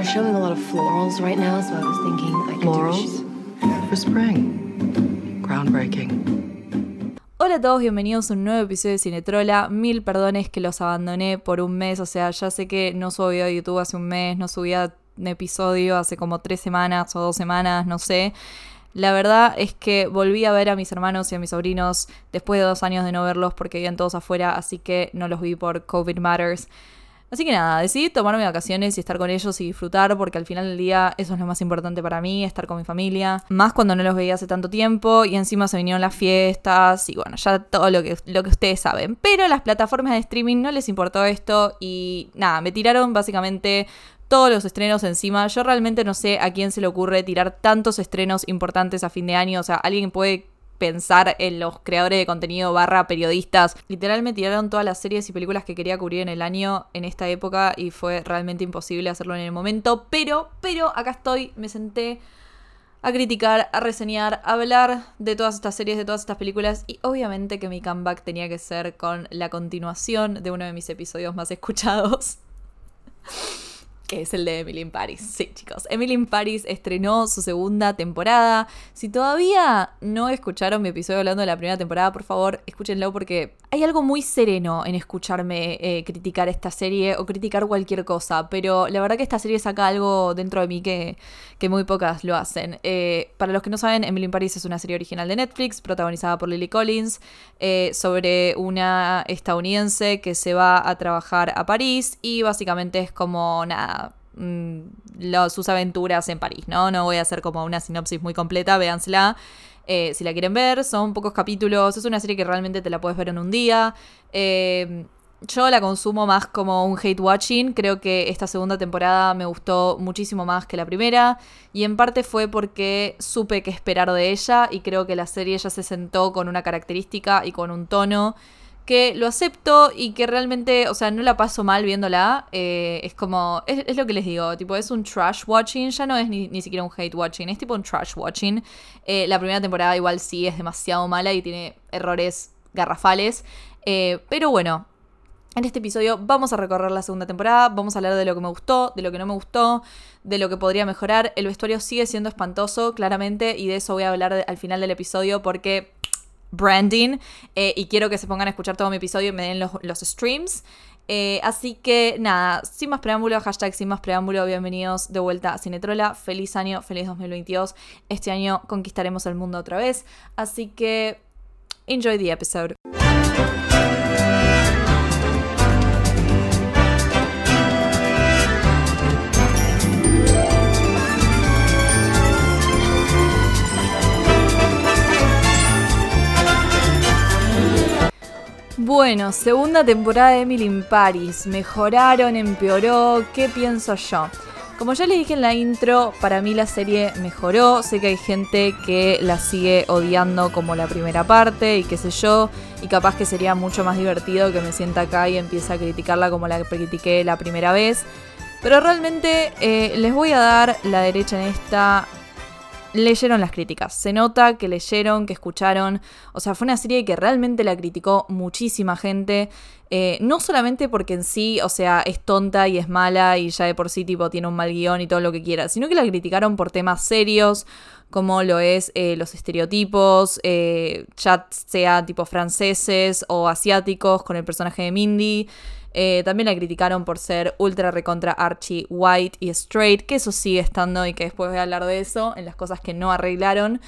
They're showing a lot of florals right now, so I was thinking I could Florals? For spring. Groundbreaking. Hola a todos, bienvenidos a un nuevo episodio de Cinetrola. Mil perdones que los abandoné por un mes, o sea, ya sé que no subí a YouTube hace un mes, no subía un episodio hace como tres semanas o dos semanas, no sé. La verdad es que volví a ver a mis hermanos y a mis sobrinos después de dos años de no verlos porque vivían todos afuera, así que no los vi por COVID Matters. Así que nada, decidí tomarme vacaciones y estar con ellos y disfrutar porque al final del día eso es lo más importante para mí, estar con mi familia. Más cuando no los veía hace tanto tiempo y encima se vinieron las fiestas y bueno, ya todo lo que, lo que ustedes saben. Pero las plataformas de streaming no les importó esto y nada, me tiraron básicamente todos los estrenos encima. Yo realmente no sé a quién se le ocurre tirar tantos estrenos importantes a fin de año. O sea, alguien puede pensar en los creadores de contenido barra periodistas. Literalmente tiraron todas las series y películas que quería cubrir en el año en esta época y fue realmente imposible hacerlo en el momento. Pero, pero acá estoy, me senté a criticar, a reseñar, a hablar de todas estas series, de todas estas películas y obviamente que mi comeback tenía que ser con la continuación de uno de mis episodios más escuchados que es el de Emily in Paris. Sí, chicos, Emily in Paris estrenó su segunda temporada. Si todavía no escucharon mi episodio hablando de la primera temporada, por favor, escúchenlo porque hay algo muy sereno en escucharme eh, criticar esta serie o criticar cualquier cosa, pero la verdad que esta serie saca algo dentro de mí que, que muy pocas lo hacen. Eh, para los que no saben, Emily in Paris es una serie original de Netflix, protagonizada por Lily Collins, eh, sobre una estadounidense que se va a trabajar a París y básicamente es como nada Mm, sus aventuras en París, ¿no? No voy a hacer como una sinopsis muy completa, véansela. Eh, si la quieren ver, son pocos capítulos, es una serie que realmente te la puedes ver en un día. Eh, yo la consumo más como un hate watching, creo que esta segunda temporada me gustó muchísimo más que la primera y en parte fue porque supe qué esperar de ella y creo que la serie ya se sentó con una característica y con un tono que lo acepto y que realmente, o sea, no la paso mal viéndola. Eh, es como, es, lo que les digo, tipo, es un trash watching, ya no es ni, siquiera un hate watching, es tipo un trash watching. Eh, la primera temporada igual sí es demasiado mala y tiene errores garrafales. Eh, pero bueno, en este episodio vamos a recorrer la segunda temporada, vamos a hablar de lo que me gustó, de lo que no me gustó, de lo que podría mejorar. El vestuario sigue siendo espantoso, claramente, y de eso voy a hablar al final del episodio porque branding eh, y quiero que se pongan a escuchar todo mi episodio y me den los, streams. Eh, así que nada, sin más preámbulo, hashtag sin más preámbulo, bienvenidos de vuelta a Cinetrola. Feliz año, feliz 2022. Este año conquistaremos el mundo otra vez. Así que enjoy the episode. Bueno, segunda temporada de Emily in Paris. Mejoraron, empeoró. ¿Qué pienso yo? Como ya les dije en la intro, para mí la serie mejoró. Sé que hay gente que la sigue odiando como la primera parte y qué sé yo. Y capaz que sería mucho más divertido que me sienta acá y empiece a criticarla como la critiqué la primera vez. Pero realmente eh, les voy a dar la derecha en esta leyeron las críticas. Se nota que leyeron, que escucharon. O sea, fue una serie que realmente la criticó muchísima gente. Eh, no solamente porque en sí, o sea, es tonta y es mala y ya de por sí tipo tiene un mal guion y todo lo que quiera, sino que la criticaron por temas serios, como lo es eh, los estereotipos, eh, ya sea tipo franceses o asiáticos con el personaje de Mindy. Eh, también la criticaron por ser ultra recontra archie white y straight, que eso sigue estando y que después voy a hablar de eso, en las cosas que no arreglaron.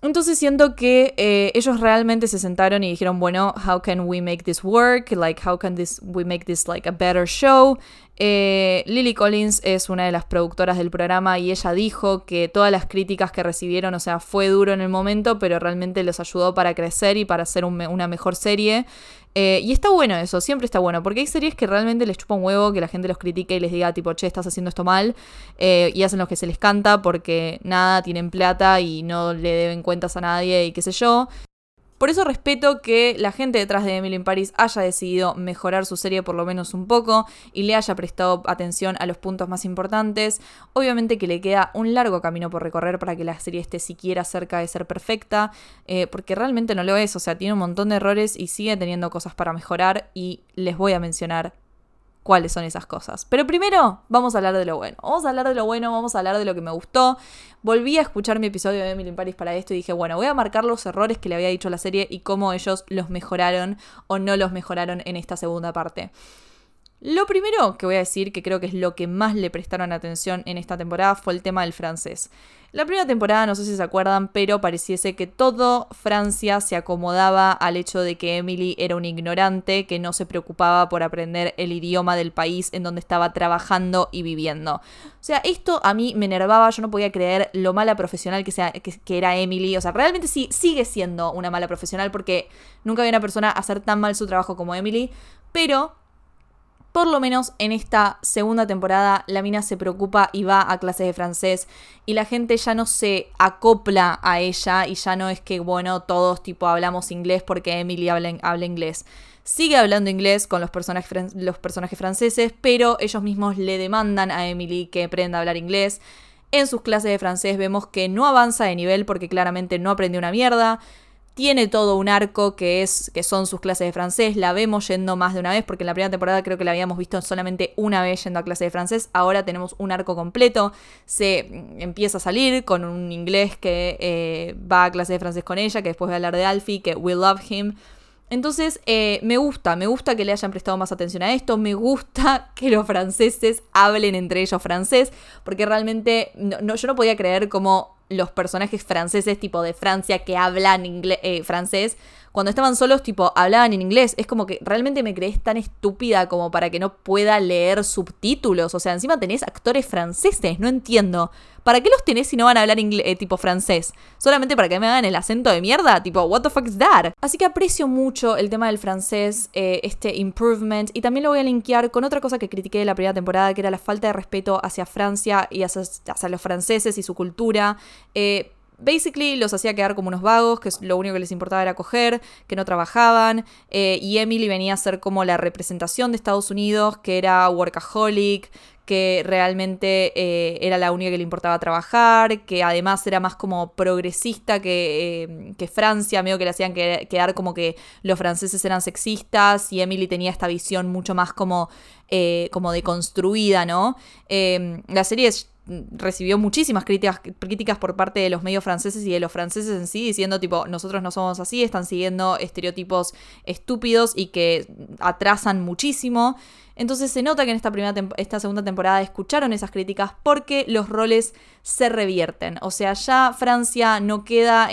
Entonces siento que eh, ellos realmente se sentaron y dijeron, bueno, how can we make this work? Like, how can this we make this like a better show? Eh, Lily Collins es una de las productoras del programa y ella dijo que todas las críticas que recibieron, o sea, fue duro en el momento, pero realmente los ayudó para crecer y para hacer una mejor serie. Eh, y está bueno eso, siempre está bueno, porque hay series que realmente les chupa un huevo que la gente los critique y les diga, tipo, che, estás haciendo esto mal, eh, y hacen lo que se les canta porque nada, tienen plata y no le deben cuentas a nadie y qué sé yo. Por eso respeto que la gente detrás de Emily in Paris haya decidido mejorar su serie por lo menos un poco y le haya prestado atención a los puntos más importantes. Obviamente que le queda un largo camino por recorrer para que la serie esté siquiera cerca de ser perfecta, eh, porque realmente no lo es, o sea, tiene un montón de errores y sigue teniendo cosas para mejorar y les voy a mencionar cuáles son esas cosas. Pero primero vamos a hablar de lo bueno. Vamos a hablar de lo bueno, vamos a hablar de lo que me gustó. Volví a escuchar mi episodio de Emily Paris para esto y dije, bueno, voy a marcar los errores que le había dicho la serie y cómo ellos los mejoraron o no los mejoraron en esta segunda parte. Lo primero que voy a decir, que creo que es lo que más le prestaron atención en esta temporada, fue el tema del francés. La primera temporada, no sé si se acuerdan, pero pareciese que todo Francia se acomodaba al hecho de que Emily era un ignorante que no se preocupaba por aprender el idioma del país en donde estaba trabajando y viviendo. O sea, esto a mí me enervaba, yo no podía creer lo mala profesional que, sea, que, que era Emily. O sea, realmente sí, sigue siendo una mala profesional porque nunca había una persona hacer tan mal su trabajo como Emily, pero por lo menos en esta segunda temporada la mina se preocupa y va a clases de francés y la gente ya no se acopla a ella y ya no es que, bueno, todos tipo hablamos inglés porque Emily habla, inglés. Sigue hablando inglés con los personajes, los personajes franceses, pero ellos mismos le demandan a Emily que aprenda a hablar inglés. En sus clases de francés vemos que no avanza de nivel porque claramente no aprendió una mierda tiene todo un arco que es que son sus clases de francés, la vemos yendo más de una vez porque en la primera temporada creo que la habíamos visto solamente una vez yendo a clase de francés, ahora tenemos un arco completo, se mm, empieza a salir con un inglés que eh, va a clase de francés con ella, que después va a hablar de Alfie, que we love him. Entonces, eh, me gusta, me gusta que le hayan prestado más atención a esto, me gusta que los franceses hablen entre ellos francés, porque realmente no, yo no podía creer cómo los personajes franceses tipo de Francia que hablan inglés, eh, francés, cuando estaban solos tipo hablaban en inglés. Es como que realmente me crees tan estúpida como para que no pueda leer subtítulos. O sea, encima tenés actores franceses, no entiendo. ¿Para qué los tenés si no van a hablar eh, tipo francés? ¿Solamente para que me hagan el acento de mierda? Tipo, what the fuck is that? Así que aprecio mucho el tema del francés, eh, este improvement, y también lo voy a linkear con otra cosa que critiqué de la primera temporada, que era la falta de respeto hacia Francia y hacia, hacia los franceses y su cultura. Eh, basically los hacía quedar como unos vagos, que lo único que les importaba era coger, que no trabajaban, eh, y Emily venía a ser como la representación de Estados Unidos, que era workaholic, que realmente eh, era la única que le importaba trabajar, que además era más como progresista que, eh, que Francia, medio que le hacían quedar como que los franceses eran sexistas y Emily tenía esta visión mucho más como, como deconstruida, ¿no? la serie es recibió muchísimas críticas, críticas por parte de los medios franceses y de los franceses en sí, diciendo tipo, nosotros no somos así, están siguiendo estereotipos estúpidos y que atrasan muchísimo. Entonces se nota que en esta, primera esta segunda temporada escucharon esas críticas porque los roles se revierten. O sea, ya Francia no queda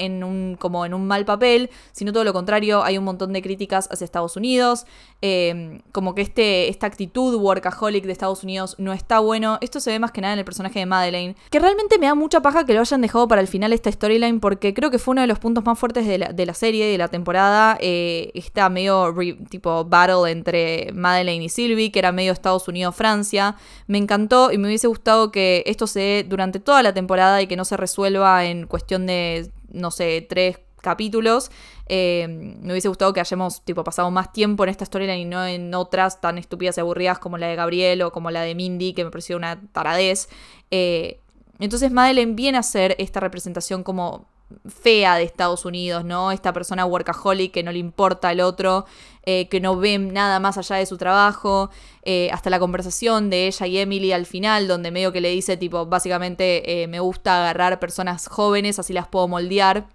como en un mal papel, sino todo lo contrario, hay un montón de críticas hacia Estados Unidos. Em, como que este, esta actitud workaholic de Estados Unidos no está bueno. Esto se ve más que nada en el personaje de Madeleine, que realmente me da mucha paja que lo hayan dejado para el final esta storyline porque creo que fue uno de los puntos más fuertes de la, serie, de la temporada. Eh, está medio tipo battle entre Madeleine y Sylvie que era medio Estados Unidos-Francia. Me encantó y me hubiese gustado que esto se dé durante toda la temporada y que no se resuelva en cuestión de, no sé, tres capítulos. Eh, me hubiese gustado que hayamos tipo, pasado más tiempo en esta storyline y no en otras tan estúpidas y aburridas como la de Gabriel o como la de Mindy, que me pareció una taradez. Eh, entonces Madeleine viene a ser esta representación como fea de Estados Unidos, ¿no? Esta persona workaholic que no le importa al otro, eh, que no ve nada más allá de su trabajo, eh, hasta la conversación de ella y Emily al final, donde medio que le dice, tipo, básicamente eh, me gusta agarrar personas jóvenes, así las puedo moldear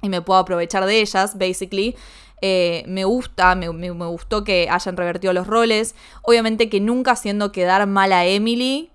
y me puedo aprovechar de ellas, basically. me gusta, me, me, gustó que hayan revertido los roles. Obviamente que nunca haciendo quedar mal a Emily,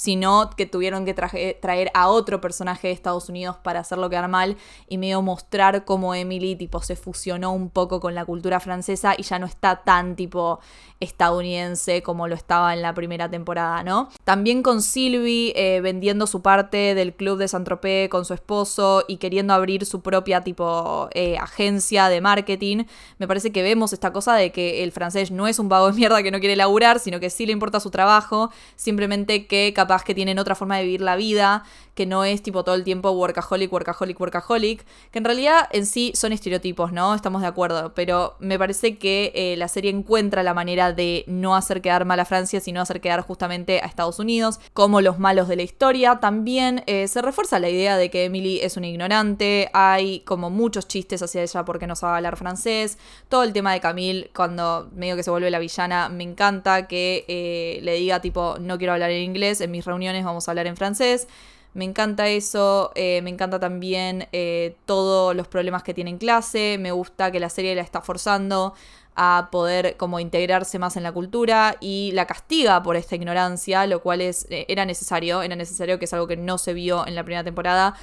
sino que tuvieron que traer a otro personaje de Estados Unidos para hacerlo quedar mal y medio mostrar cómo Emily tipo se fusionó un poco con la cultura francesa y ya no está tan tipo estadounidense como lo estaba en la primera temporada, ¿no? También con Sylvie eh, vendiendo su parte del club de Saint-Tropez con su esposo y queriendo abrir su propia tipo eh, agencia de marketing, me parece que vemos esta cosa de que el francés no es un vago de mierda que no quiere laburar, sino que sí le importa su trabajo, simplemente que capaz que tienen otra forma de vivir la vida, que no es tipo todo el tiempo workaholic, workaholic, workaholic, que en realidad en sí son estereotipos, ¿no? Estamos de acuerdo, pero me parece que eh, la serie encuentra la manera de no hacer quedar mal a Francia, sino hacer quedar justamente a Estados Unidos como los malos de la historia. También eh, se refuerza la idea de que Emily es una ignorante, hay como muchos chistes hacia ella porque no sabe hablar francés, todo el tema de Camille cuando medio que se vuelve la villana, me encanta que eh, le diga tipo, no quiero hablar en inglés, en mis reuniones vamos a hablar en francés. Me encanta eso, eh, me encanta también eh, todos los problemas que tiene en clase, me gusta que la serie la está forzando a poder como integrarse más en la cultura y la castiga por esta ignorancia, lo cual es, eh, era necesario, era necesario que es algo que no se vio en la primera temporada.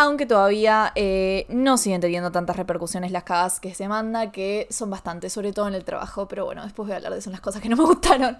Aunque todavía no siguen teniendo tantas repercusiones las cagas que se manda, que son bastantes, sobre todo en el trabajo. Pero bueno, después voy a hablar de eso, las cosas que no me gustaron.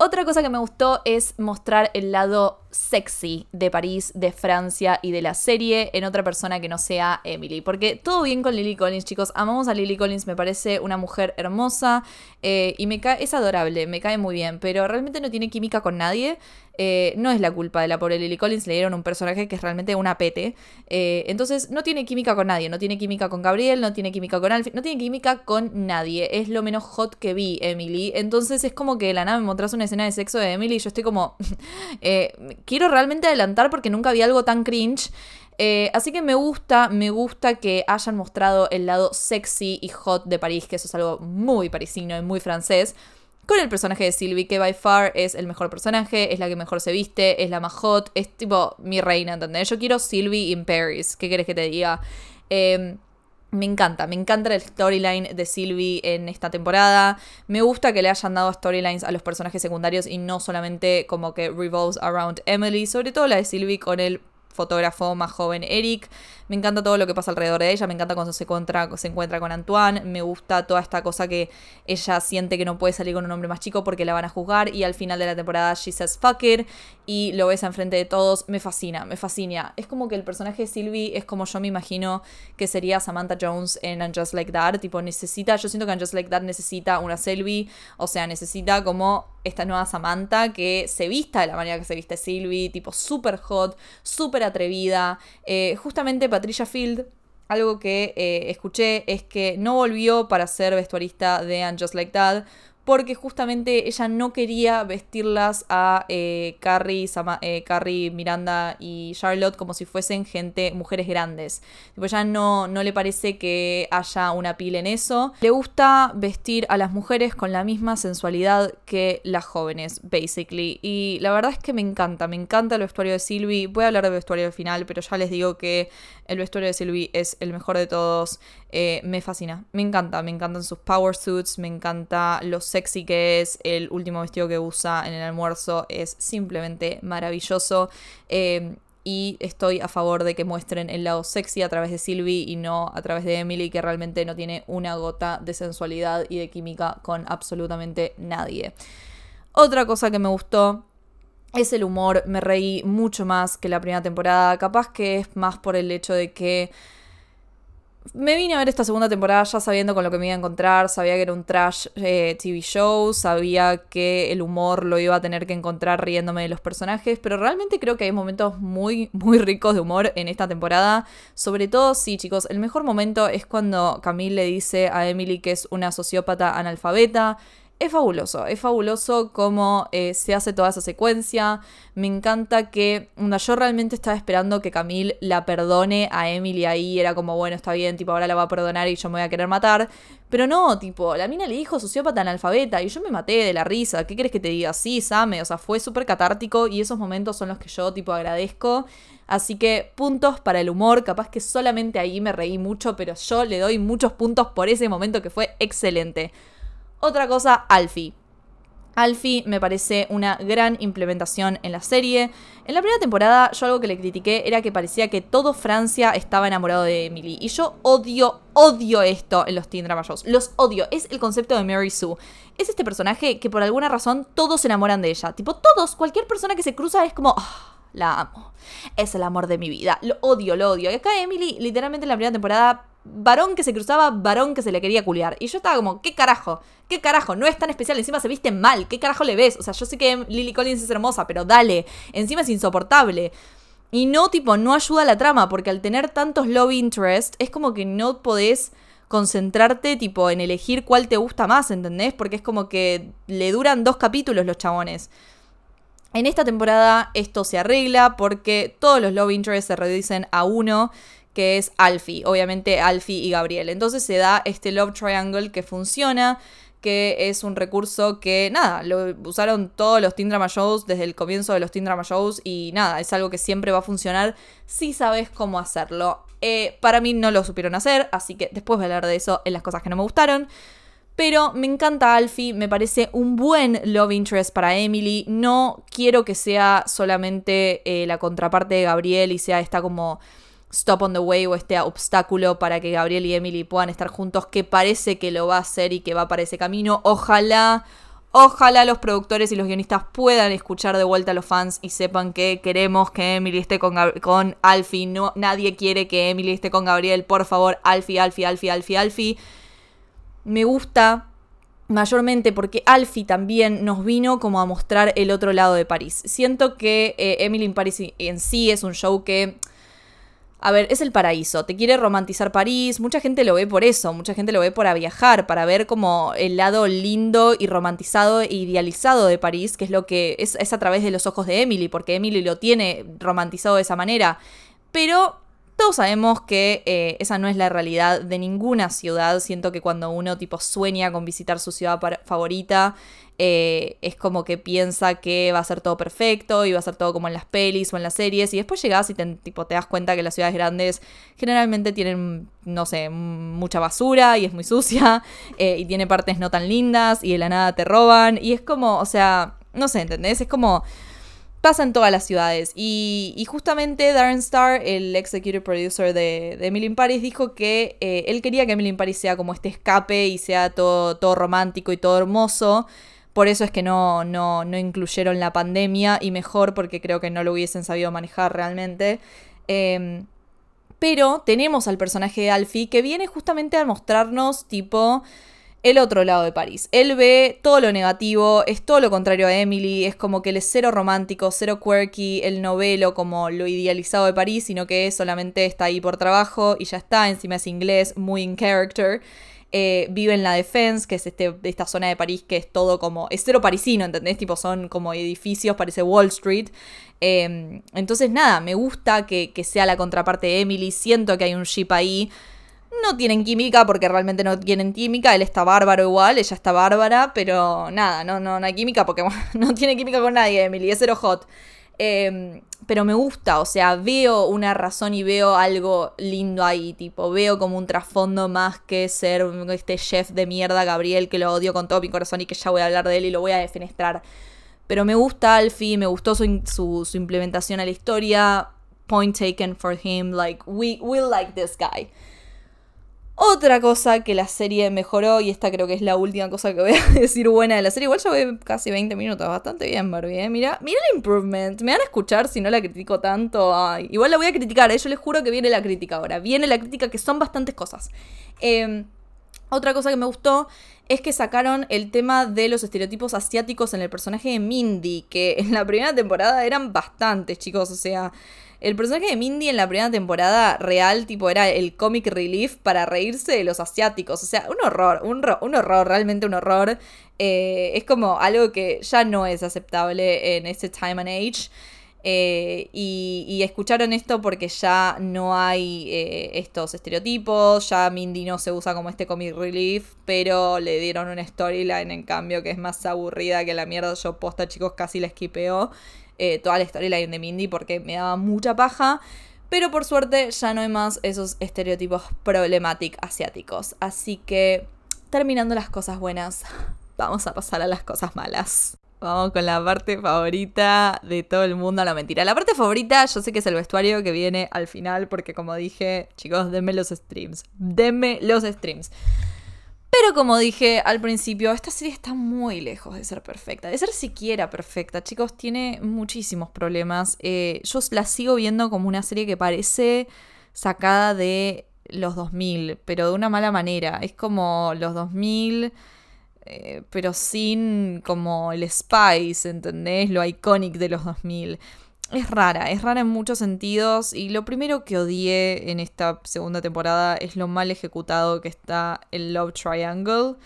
Otra cosa que me gustó es mostrar el lado sexy de París, de Francia y de la serie en otra persona que no sea Emily. Porque todo bien con Lily Collins, chicos. Amamos a Lily Collins, me parece una mujer hermosa eh, y me cae, es adorable, me cae muy bien, pero realmente no tiene química con nadie. Eh, no es la culpa de la pobre Lily Collins, le dieron un personaje que es realmente una pete. Eh, entonces no tiene química con nadie, no tiene química con Gabriel, no tiene química con Alfie, no tiene química con nadie. Es lo menos hot que vi, Emily. Entonces es como que la nada me mostrás una escena de sexo de Emily y yo estoy como... quiero realmente adelantar porque nunca vi algo tan cringe. Eh, así que me gusta, me gusta que hayan mostrado el lado sexy y hot de París, que eso es algo muy parisino y muy francés con el personaje de Sylvie, que by far es el mejor personaje, es la que mejor se viste, es la más hot, es tipo mi reina, ¿entendés? Yo quiero Sylvie in Paris, ¿qué querés que te diga? Em, me encanta, me encanta el storyline de Sylvie en esta temporada. Me gusta que le hayan dado storylines a los personajes secundarios y no solamente como que revolves around Emily, sobre todo la de Sylvie con el fotógrafo más joven Eric. Me encanta todo lo que pasa alrededor de ella, me encanta cuando se encuentra, se encuentra con Antoine, me gusta toda esta cosa que ella siente que no puede salir con un hombre más chico porque la van a juzgar y al final de la temporada she says fuck it y lo besa enfrente de todos, me fascina, me fascina. Es como que el personaje de Sylvie es como yo me imagino que sería Samantha Jones en And Just Like That, tipo necesita, yo siento que And Just Like That necesita una Sylvie, o sea, necesita como esta nueva Samantha que se vista de la manera que se viste Sylvie, tipo súper hot, súper atrevida, eh, justamente Patricia Field, algo que eh, escuché es que no volvió para ser vestuarista de And Just Like That porque justamente ella no quería vestirlas a eh, Carrie, eh, Carrie, Miranda y Charlotte como si fuesen gente, mujeres grandes. Tipo, ya no, no le parece que haya una pila en eso. Le gusta vestir a las mujeres con la misma sensualidad que las jóvenes, basically. Y la verdad es que me encanta, me encanta el vestuario de Sylvie. Voy a hablar del vestuario al final, pero ya les digo que el vestuario de Sylvie es el mejor de todos. Eh, me fascina, me encanta, me encantan sus power suits, me encanta lo sexy que es, el último vestido que usa en el almuerzo es simplemente maravilloso. Eh, y estoy a favor de que muestren el lado sexy a través de Sylvie y no a través de Emily, que realmente no tiene una gota de sensualidad y de química con absolutamente nadie. Otra cosa que me gustó es el humor, me reí mucho más que la primera temporada, capaz que es más por el hecho de que me vine a ver esta segunda temporada ya sabiendo con lo que me iba a encontrar, sabía que era un trash eh, TV show, sabía que el humor lo iba a tener que encontrar riéndome de los personajes, pero realmente creo que hay momentos muy, muy ricos de humor en esta temporada. Sobre todo, sí, chicos, el mejor momento es cuando Camille le dice a Emily que es una sociópata analfabeta es fabuloso, es fabuloso cómo eh, se hace toda esa secuencia. Me encanta que yo realmente estaba esperando que Camille la perdone a Emily ahí. Era como, bueno, está bien, tipo, ahora la va a perdonar y yo me voy a querer matar. Pero no, tipo, la mina le dijo sociópata analfabeta y yo me maté de la risa. ¿Qué quieres que te diga? Sí, Same, o sea, fue súper catártico y esos momentos son los que yo, tipo, agradezco. Así que puntos para el humor, capaz que solamente ahí me reí mucho, pero yo le doy muchos puntos por ese momento que fue excelente. Otra cosa, Alfie. Alfie me parece una gran implementación en la serie. En la primera temporada yo algo que le critiqué era que parecía que todo Francia estaba enamorado de Emily. Y yo odio, odio esto en los teen drama shows. Los odio. Es el concepto de Mary Sue. Es este personaje que por alguna razón todos se enamoran de ella. Tipo, todos, cualquier persona que se cruza es como... Ah, la amo. Es el amor de mi vida. Lo odio, lo odio. Y acá Emily, literalmente en la primera temporada varón que se cruzaba, varón que se le quería culiar. Y yo estaba como, ¿qué carajo? ¿Qué carajo? No es tan especial, encima se viste mal, ¿qué carajo le ves? O sea, yo sé que Lily Collins es hermosa, pero dale, encima es insoportable. Y no, tipo, no ayuda a la trama, porque al tener tantos love interest, es como que no podés concentrarte, tipo, en elegir cuál te gusta más, ¿entendés? Porque es como que le duran dos capítulos los chabones. En esta temporada esto se arregla porque todos los love interests se reducen a uno, que es Alfie, obviamente Alfie y Gabriel. Entonces se da este love triangle que funciona, que es un recurso que, nada, lo usaron todos los Teen Drama Shows desde el comienzo de los Teen Drama Shows y nada, es algo que siempre va a funcionar si sabes cómo hacerlo. Eh, para mí no lo supieron hacer, así que después voy a hablar de eso en las cosas que no me gustaron. Pero me encanta Alfie, me parece un buen love interest para Emily. No quiero que sea solamente eh, la contraparte de Gabriel y sea esta como stop on the way o este obstáculo para que Gabriel y Emily puedan estar juntos, que parece que lo va a hacer y que va para ese camino. Ojalá, ojalá los productores y los guionistas puedan escuchar de vuelta a los fans y sepan que queremos que Emily esté con, con Alfie. No, nadie quiere que Emily esté con Gabriel. Por favor, Alfie, Alfie, Alfie, Alfie, Alfie. Me gusta mayormente porque Alfie también nos vino como a mostrar el otro lado de París. Siento que eh, Emily in Paris en sí es un show que a ver, es el paraíso, te quiere romantizar París, mucha gente lo ve por eso, mucha gente lo ve para viajar, para ver como el lado lindo y romantizado e idealizado de París, que es lo que es, es a través de los ojos de Emily, porque Emily lo tiene romantizado de esa manera. Pero todos sabemos que eh, esa no es la realidad de ninguna ciudad. Siento que cuando uno tipo sueña con visitar su ciudad favorita, eh, es como que piensa que va a ser todo perfecto y va a ser todo como en las pelis o en las series. Y después llegas y te, tipo, te das cuenta que las ciudades grandes generalmente tienen, no sé, mucha basura y es muy sucia eh, y tiene partes no tan lindas y de la nada te roban. Y es como, o sea, no sé, ¿entendés? Es como pasa en todas las ciudades. Y, justamente Darren Star, el executive producer de, Emily in Paris, dijo que eh, él quería que Emily Paris sea como este escape y sea todo, todo romántico y todo hermoso. Por eso es que no, no, no, incluyeron la pandemia y mejor porque creo que no lo hubiesen sabido manejar realmente. Em, pero tenemos al personaje de Alfie que viene justamente a mostrarnos tipo el otro lado de París. Él ve todo lo negativo, es todo lo contrario a Emily, es como que él es cero romántico, cero quirky, el novelo como lo idealizado de París, sino que solamente está ahí por trabajo y ya está, encima es inglés, muy in character. Eh, vive en la Defense, que es este, esta zona de París que es todo como, es cero parisino, ¿entendés? Tipo, son como edificios, parece Wall Street. Em, entonces, nada, me gusta que, que sea la contraparte de Emily, siento que hay un ship ahí. No tienen química porque realmente no tienen química. Él está bárbaro igual, ella está bárbara, pero nada, no, no, no hay química porque no tiene química con nadie, Emily, es cero hot. Em, pero me gusta, o sea, veo una razón y veo algo lindo ahí, tipo, veo como un trasfondo más que ser este chef de mierda, Gabriel, que lo odio con todo mi corazón y que ya voy a hablar de él y lo voy a defenestrar. Pero me gusta Alfie, me gustó su, su, su implementación a la historia. Point taken for him, like, we, we like this guy. Otra cosa que la serie mejoró, y esta creo que es la última cosa que voy a decir buena de la serie, igual ya voy casi 20 minutos, bastante bien Barbie, ¿eh? Mira, mira el improvement, me van a escuchar si no la critico tanto, igual la voy a criticar, ¿eh? yo les juro que viene la crítica ahora, viene la crítica que son bastantes cosas. Em, otra cosa que me gustó es que sacaron el tema de los estereotipos asiáticos en el personaje de Mindy, que en la primera temporada eran bastantes, chicos, o sea... El personaje de Mindy en la primera temporada real, tipo, era el comic relief para reírse de los asiáticos. O sea, un horror, un, un horror, realmente un horror. Eh, es como algo que ya no es aceptable en este time and age. Eh, y, escucharon esto porque ya no hay eh, estos estereotipos, ya Mindy no se usa como este comic relief, pero le dieron una storyline en cambio que es más aburrida que la mierda. Yo posta, chicos, casi la esquipeo. Eh, toda la storyline de Mindy porque me daba mucha paja. Pero por suerte ya no hay más esos estereotipos problemáticos asiáticos. Así que, terminando las cosas buenas, vamos a pasar a las cosas malas. Vamos con la parte favorita de todo el mundo. la mentira. La parte favorita, yo sé que es el vestuario que viene al final, porque como dije, chicos, denme los streams. Denme los streams. Pero como dije al principio, esta serie está muy lejos de ser perfecta, de ser siquiera perfecta. Chicos, tiene muchísimos problemas. Eh, yo la sigo viendo como una serie que parece sacada de los 2000, pero de una mala manera. Es como los 2000, eh, pero sin como el spice, ¿entendés? Lo iconic de los 2000. Es rara, es rara en muchos sentidos y lo primero que odié en esta segunda temporada es lo mal ejecutado que está el Love Triangle.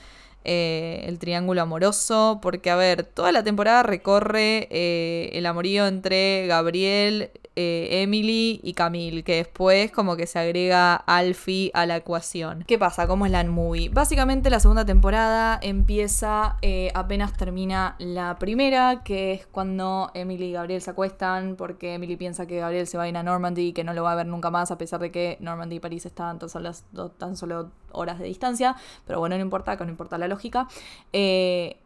Eh, el triángulo amoroso, porque a ver, toda la temporada recorre eh, el amorío entre Gabriel, eh, Emily y Camille, que después como que se agrega Alfie a la ecuación. ¿Qué pasa? ¿Cómo es la movie? Básicamente la segunda temporada empieza apenas termina la primera, que es cuando Emily y Gabriel se acuestan, porque Emily piensa que Gabriel se va a ir a Normandy y que no lo va a ver nunca más, a pesar de que Normandy y París solo, tan solo horas de distancia, pero bueno, no importa, que no importa la lógica. Eh,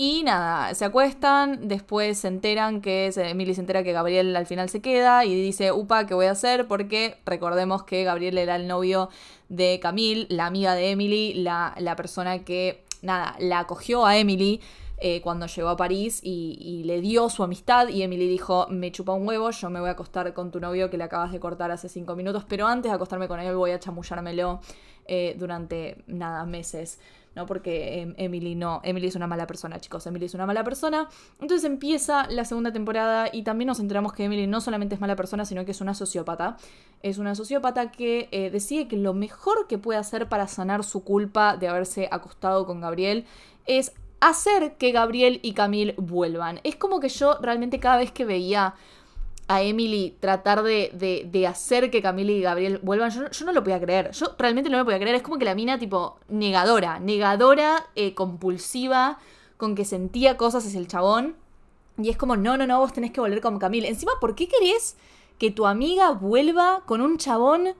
y nada, se acuestan, después se enteran que Emily se entera que Gabriel al final se queda y dice, upa, ¿qué voy a hacer? Porque recordemos que Gabriel era el novio de Camille, la amiga de Emily, la, la persona que, nada, la acogió a Emily. Eh, cuando llegó a París y, le dio su amistad y Emily dijo, me chupa un huevo, yo me voy a acostar con tu novio que le acabas de cortar hace cinco minutos, pero antes de acostarme con él voy a chamullármelo eh, durante nada, meses. ¿no? Porque em, Emily no, Emily es una mala persona, chicos, Emily es una mala persona. Entonces empieza la segunda temporada y también nos enteramos que Emily no solamente es mala persona, sino que es una sociópata. Es una sociópata que eh, decide que lo mejor que puede hacer para sanar su culpa de haberse acostado con Gabriel es hacer que Gabriel y Camille vuelvan. Es como que yo realmente cada vez que veía a Emily tratar de, hacer que Camille y Gabriel vuelvan, yo, no lo podía creer. Yo realmente no lo podía creer. Es como que la mina, tipo, negadora, negadora, eh, compulsiva, con que sentía cosas es el chabón. Y es como, no, no, no, vos tenés que volver con Camille. Encima, ¿por qué querés que tu amiga vuelva con un chabón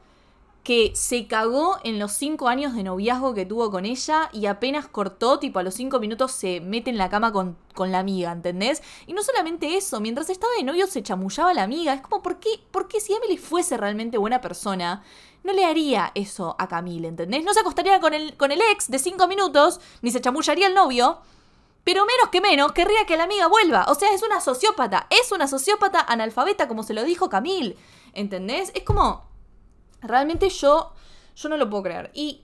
que se cagó en los cinco años de noviazgo que tuvo con ella y apenas cortó, tipo a los cinco minutos se mete en la cama con, con la amiga, ¿entendés? Y no solamente eso, mientras estaba de novio se chamullaba la amiga. Es como, ¿por qué, ¿por qué si Emily fuese realmente buena persona? No le haría eso a Camille, ¿entendés? No se acostaría con el, con el ex de cinco minutos, ni se chamullaría el novio. Pero menos que menos, querría que la amiga vuelva. O sea, es una sociópata. Es una sociópata analfabeta, como se lo dijo Camille. ¿Entendés? Es como. Realmente yo, yo no lo puedo creer. Y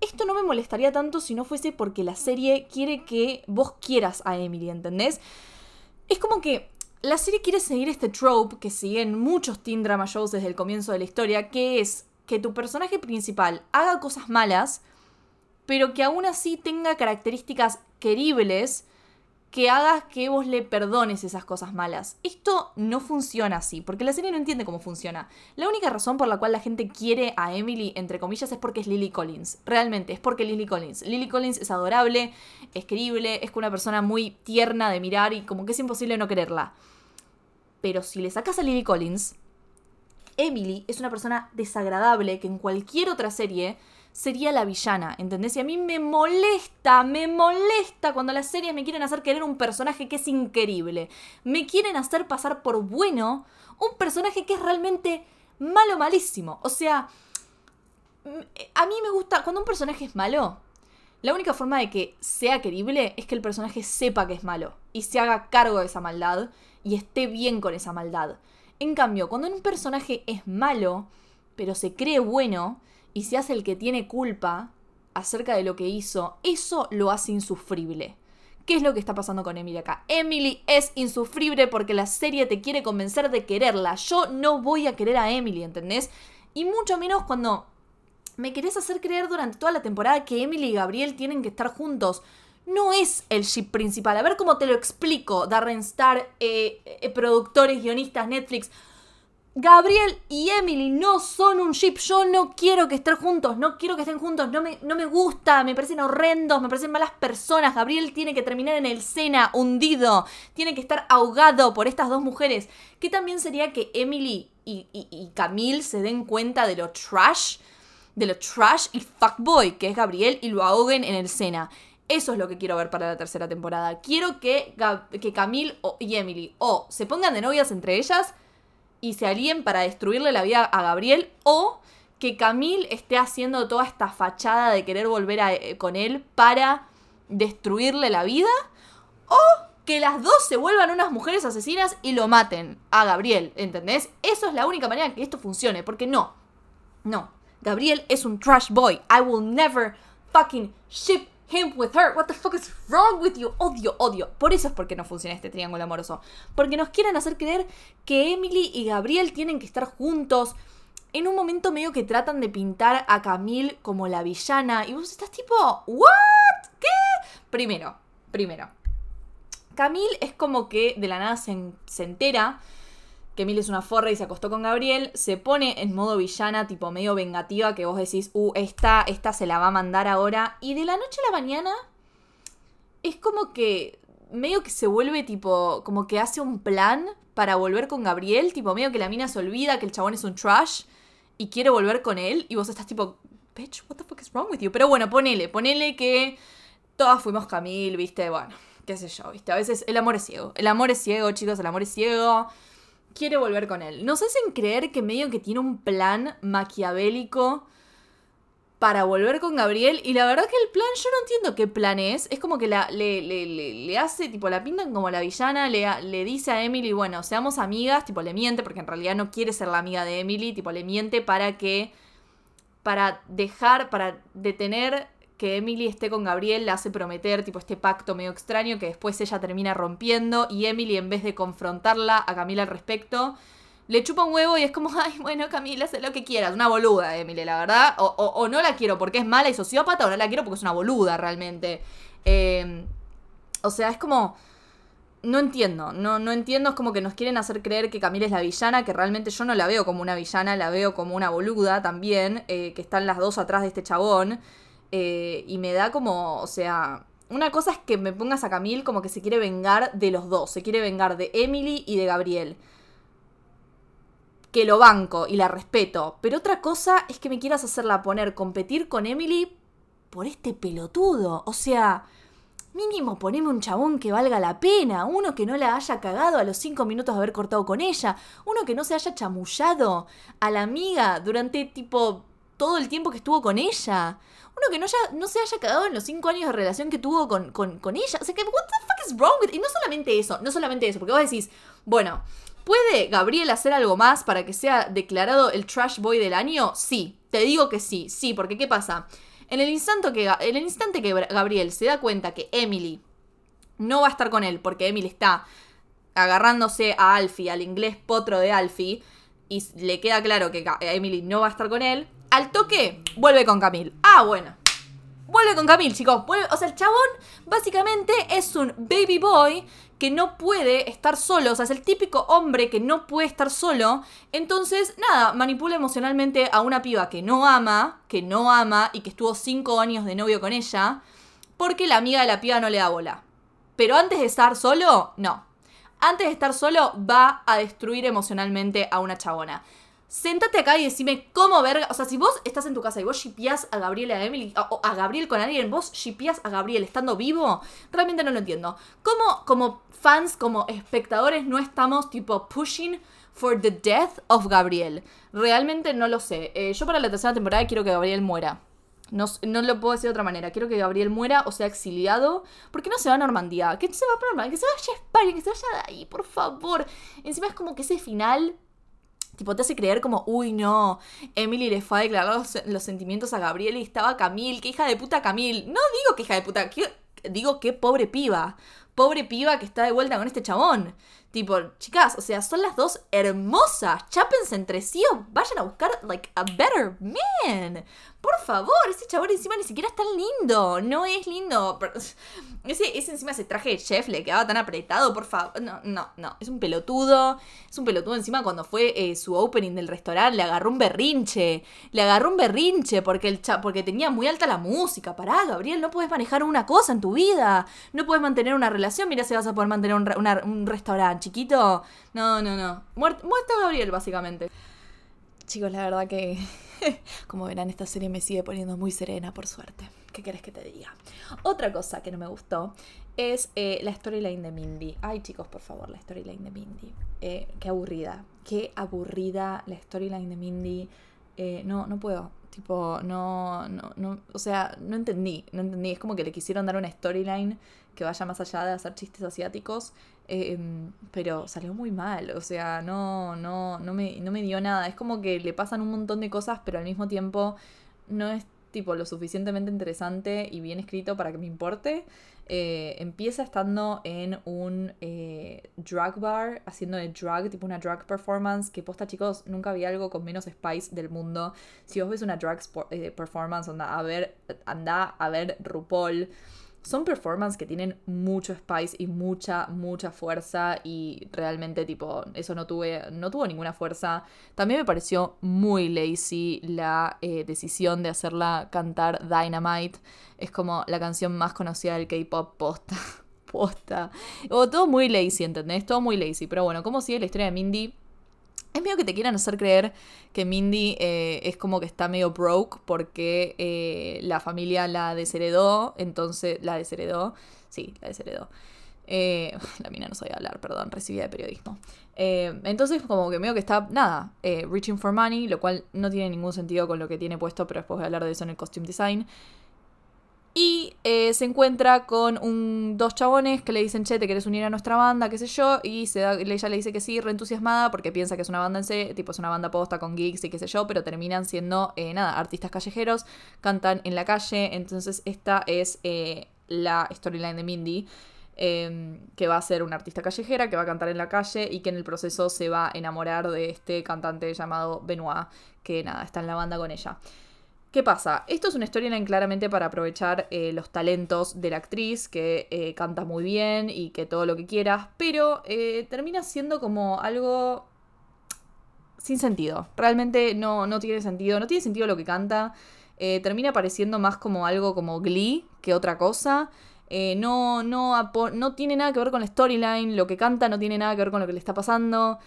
esto no me molestaría tanto si no fuese porque la serie quiere que vos quieras a Emily, ¿entendés? Es como que la serie quiere seguir este trope que siguen muchos teen drama shows desde el comienzo de la historia, que es que tu personaje principal haga cosas malas, pero que aún así tenga características queribles que hagas que vos le perdones esas cosas malas. Esto no funciona así, porque la serie no entiende cómo funciona. La única razón por la cual la gente quiere a Emily, entre comillas, es porque es Lily Collins. Realmente, es porque Lily Collins. Lily Collins es adorable, es querible, es una persona muy tierna de mirar y como que es imposible no quererla. Pero si le sacas a Lily Collins, Emily es una persona desagradable que en cualquier otra serie sería la villana, ¿entendés? Y a mí me molesta, me molesta cuando las series me quieren hacer querer un personaje que es increíble. Me quieren hacer pasar por bueno un personaje que es realmente malo, malísimo. O sea, a mí me gusta, cuando un personaje es malo, la única forma de que sea querible es que el personaje sepa que es malo y se haga cargo de esa maldad y esté bien con esa maldad. En cambio, cuando un personaje es malo, pero se cree bueno, y se hace el que tiene culpa acerca de lo que hizo, eso lo hace insufrible. ¿Qué es lo que está pasando con Emily acá? Emily es insufrible porque la serie te quiere convencer de quererla. Yo no voy a querer a Emily, ¿entendés? Y mucho menos cuando me querés hacer creer durante toda la temporada que Emily y Gabriel tienen que estar juntos. No es el ship principal. A ver cómo te lo explico. Darren Star, eh, eh, productores, guionistas, Netflix. Gabriel y Emily no son un ship. Yo no quiero que estén juntos. No quiero que estén juntos. No me, no me gusta. Me parecen horrendos. Me parecen malas personas. Gabriel tiene que terminar en el Sena, hundido. Tiene que estar ahogado por estas dos mujeres. ¿Qué también sería que Emily y, y, Camille se den cuenta de lo trash. De lo trash y fuckboy que es Gabriel y lo ahoguen en el Sena. Eso es lo que quiero ver para la tercera temporada. Quiero que, que Camille y Emily o se pongan de novias entre ellas y se alíen para destruirle la vida a Gabriel o que Camille esté haciendo toda esta fachada de querer volver eh, con él para destruirle la vida o que las dos se vuelvan unas mujeres asesinas y lo maten a Gabriel, ¿entendés? Eso es la única manera que esto funcione, porque no, no. Gabriel es un trash boy. I will never fucking ship him with her. What the fuck is wrong with you? Odio, odio. Por eso es porque no funciona este triángulo amoroso. Porque nos quieren hacer creer que Emily y Gabriel tienen que estar juntos. En un momento medio que tratan de pintar a Camille como la villana. Y vos estás tipo, ¿what? ¿Qué? Primero, primero. Camille es como que de la nada se, se entera que Emily es una forra y se acostó con Gabriel, se pone en modo villana, tipo medio vengativa, que vos decís, uh, esta, esta se la va a mandar ahora. Y de la noche a la mañana es como que medio que se vuelve tipo, como que hace un plan para volver con Gabriel, tipo medio que la mina se olvida que el chabón es un trash y quiere volver con él y vos estás tipo, bitch, what the fuck is wrong with you? Pero bueno, ponele, ponele que todas fuimos Camille, viste, bueno, qué sé yo, viste, a veces el amor es ciego, el amor es ciego, chicos, el amor es ciego quiere volver con él. Nos hacen creer que medio que tiene un plan maquiavélico para volver con Gabriel. Y la verdad que el plan, yo no entiendo qué plan es. Es como que la, le, le, le, hace, tipo, la pintan como la villana, le, le dice a Emily, bueno, seamos amigas, tipo, le miente, porque en realidad no quiere ser la amiga de Emily, tipo, le miente para que, para dejar, para detener que Emily esté con Gabriel le hace prometer tipo este pacto medio extraño que después ella termina rompiendo y Emily en vez de confrontarla a Camila al respecto le chupa un huevo y es como, ay, bueno, Camila, haz lo que quieras. Una boluda, Emily, la verdad. O, no la quiero porque es mala y sociópata, o no la quiero porque es una boluda realmente. Em, o sea, es como. No entiendo, no, no entiendo, es como que nos quieren hacer creer que Camila es la villana, que realmente yo no la veo como una villana, la veo como una boluda también, eh, que están las dos atrás de este chabón. Eh, y me da como, o sea, una cosa es que me pongas a Camille como que se quiere vengar de los dos, se quiere vengar de Emily y de Gabriel. Que lo banco y la respeto. Pero otra cosa es que me quieras hacerla poner competir con Emily por este pelotudo. O sea, mínimo poneme un chabón que valga la pena. Uno que no la haya cagado a los cinco minutos de haber cortado con ella. Uno que no se haya chamullado a la amiga durante tipo todo el tiempo que estuvo con ella uno que no, se haya cagado en los cinco años de relación que tuvo con, ella. O sea, que, what the fuck is wrong with Y no solamente eso, no solamente eso, porque vos decís, bueno, ¿puede Gabriel hacer algo más para que sea declarado el trash boy del año? Sí, te digo que sí, sí, porque ¿qué pasa? En el instante que, en el instante que Gabriel se da cuenta que Emily no va a estar con él, porque Emily está agarrándose a Alfie, al inglés potro de Alfie, y le queda claro que Emily no va a estar con él, al toque, vuelve con Camille. Ah, bueno. Vuelve con Camille, chicos. o sea, el chabón básicamente es un baby boy que no puede estar solo. O sea, es el típico hombre que no puede estar solo. Entonces, nada, manipula emocionalmente a una piba que no ama, que no ama y que estuvo cinco años de novio con ella. Porque la amiga de la piba no le da bola. Pero antes de estar solo, no. Antes de estar solo, va a destruir emocionalmente a una chabona sentate acá y decime cómo verga. O sea, si vos estás en tu casa y vos shipeás a Gabriel y a Emily, o a Gabriel con alguien, vos shipeás a Gabriel estando vivo, realmente no lo entiendo. ¿Cómo, como fans, como espectadores, no estamos tipo pushing for the death of Gabriel? Realmente no lo sé. Eh, yo para la tercera temporada quiero que Gabriel muera. No, no, lo puedo decir de otra manera. Quiero que Gabriel muera o sea exiliado. ¿Por qué no se va a Normandía? Que se va a Normandía, que se vaya a España, que se vaya de ahí, por favor. Encima es como que ese final Tipo, te hace creer como, uy, no, Emily le fue a declarar los, sentimientos a Gabriel y estaba Camille, qué hija de puta Camille. No digo que hija de puta, digo que pobre piba. Pobre piba que está de vuelta con este chabón. Tipo, chicas, o sea, son las dos hermosas. Chápense entre sí o vayan a buscar, like, a better man. Por favor, ese chabón encima ni siquiera es tan lindo. No es lindo. Ese, ese encima ese traje de chef le quedaba tan apretado, por favor. No, no, no. Es un pelotudo. Es un pelotudo encima cuando fue eh, su opening del restaurante. Le agarró un berrinche. Le agarró un berrinche porque, el porque tenía muy alta la música. Pará, Gabriel, no puedes manejar una cosa en tu vida. No puedes mantener una relación. Mira si vas a poder mantener un restaurante, chiquito. No, no, no. Muerto, Gabriel, básicamente. Chicos, la verdad que, como verán, esta serie me sigue poniendo muy serena, por suerte. ¿Qué querés que te diga? Otra cosa que no me gustó es eh, la storyline de Mindy. Ay, chicos, por favor, la storyline de Mindy. Eh, qué aburrida. Qué aburrida la storyline de Mindy. Eh, no, no puedo. Tipo, no, no, no, o sea, no entendí, no entendí. Es como que le quisieron dar una storyline que vaya más allá de hacer chistes asiáticos, em, pero salió muy mal, o sea, no, no, no me, no me dio nada. Es como que le pasan un montón de cosas, pero al mismo tiempo no es tipo lo suficientemente interesante y bien escrito para que me importe. Eh, empieza estando en un eh, drug bar, haciendo de drug, tipo una drug performance, que posta chicos, nunca había algo con menos spice del mundo. Si vos ves una drug eh, performance, anda a ver, anda a ver RuPaul son performances que tienen mucho spice y mucha, mucha fuerza y realmente tipo, eso no, tuve, no tuvo ninguna fuerza. También me pareció muy lazy la eh, decisión de hacerla cantar Dynamite. Es como la canción más conocida del K-Pop posta. posta. O todo muy lazy, ¿entendés? Todo muy lazy. Pero bueno, ¿cómo sigue la historia de Mindy? Es medio que te quieran hacer creer que Mindy eh, es como que está medio broke porque eh, la familia la desheredó, entonces la desheredó, sí, la desheredó. Eh, la mina no sabía hablar, perdón, recibía de periodismo. entonces como que medio que está, nada, reaching for money, lo cual no tiene ningún sentido con lo que tiene puesto, pero después voy a hablar de eso en el costume design. Y eh, se encuentra con un, dos chabones que le dicen, che, te quieres unir a nuestra banda, qué sé yo. Y ella le dice que sí, reentusiasmada, porque piensa que es una banda en C, tipo es una banda posta con gigs y qué sé yo, pero terminan siendo, eh, nada, artistas callejeros, cantan en la calle. Entonces esta es eh, la storyline de Mindy. Em, que va a ser una artista callejera, que va a cantar en la calle y que en el proceso se va a enamorar de este cantante llamado Benoit, que nada, está en la banda con ella. ¿Qué pasa? Esto es una storyline claramente para aprovechar eh, los talentos de la actriz, que eh, canta muy bien y que todo lo que quieras, pero eh, termina siendo como algo sin sentido. Realmente no, no tiene sentido, no tiene sentido lo que canta. termina pareciendo más como algo como Glee que otra cosa. no, no, no tiene nada que ver con la storyline, lo que canta no tiene nada que ver con lo que le está pasando,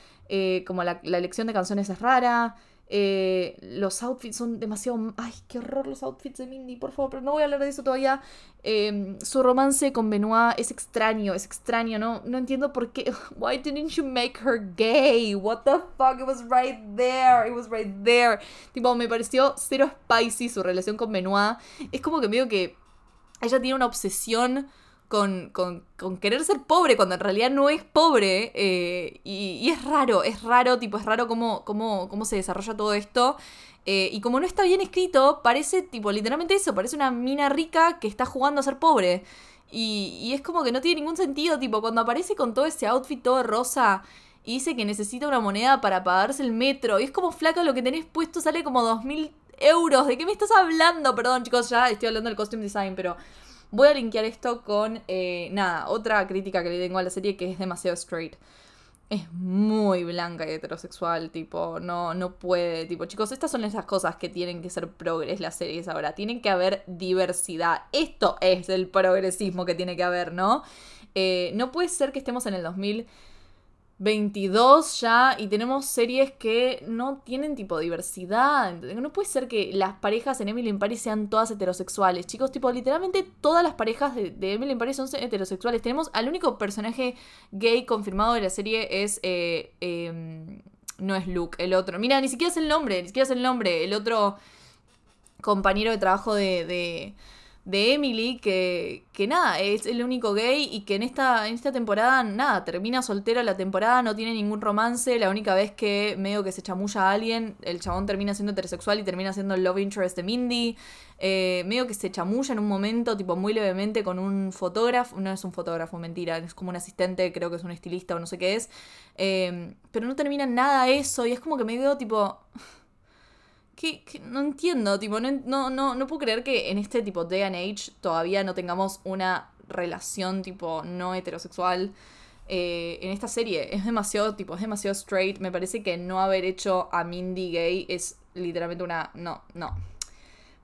como la, la elección de canciones es rara. Eh, los outfits son demasiado. Ay, qué horror los outfits de Mindy, por favor, pero no voy a hablar de eso todavía. Em, su romance con Benoit es extraño, es extraño, ¿no? No entiendo por qué. Why didn't you make her gay? What the fuck? It was right there. It was right there. Tipo, me pareció cero spicy su relación con Benoit. Es como que medio que ella tiene una obsesión con, querer ser pobre cuando en realidad no es pobre. Eh, y, es raro, es raro, tipo, es raro cómo, cómo, cómo se desarrolla todo esto. Eh, y como no está bien escrito, parece, tipo, literalmente eso, parece una mina rica que está jugando a ser pobre. Y, y es como que no tiene ningún sentido, tipo, cuando aparece con todo ese outfit todo rosa y dice que necesita una moneda para pagarse el metro. Y es como flaca lo que tenés puesto sale como 2.000 euros. ¿De qué me estás hablando? Perdón, chicos, ya estoy hablando del costume design, pero Voy a linkear esto con, eh, nada, otra crítica que le tengo a la serie que es demasiado straight. Es muy blanca y heterosexual, tipo, no, no puede, tipo, chicos, estas son esas cosas que tienen que ser progres las series ahora, tienen que haber diversidad, esto es el progresismo que tiene que haber, ¿no? Eh, no puede ser que estemos en el 2000 22 ya y tenemos series que no tienen tipo diversidad. No puede ser que las parejas en Emily in Paris sean todas heterosexuales. Chicos, tipo, literalmente todas las parejas de, Emily in Paris son heterosexuales. Tenemos al único personaje gay confirmado de la serie es... Eh, em, no es Luke, el otro. Mira, ni siquiera es el nombre, ni siquiera es el nombre. El otro compañero de trabajo de de Emily, que, que nada, es el único gay y que en esta, en esta temporada, nada, termina soltera la temporada, no tiene ningún romance, la única vez que medio que se chamulla a alguien, el chabón termina siendo heterosexual y termina siendo el love interest de Mindy, eh, medio que se chamulla en un momento, tipo muy levemente con un fotógrafo, no es un fotógrafo, mentira, es como un asistente, creo que es un estilista o no sé qué es, eh, pero no termina nada eso y es como que me veo tipo que, no entiendo, tipo, no, no, no, puedo creer que en este tipo day and age todavía no tengamos una relación tipo no heterosexual. Eh, en esta serie es demasiado tipo es demasiado straight me parece que no haber hecho a Mindy gay es literalmente una no no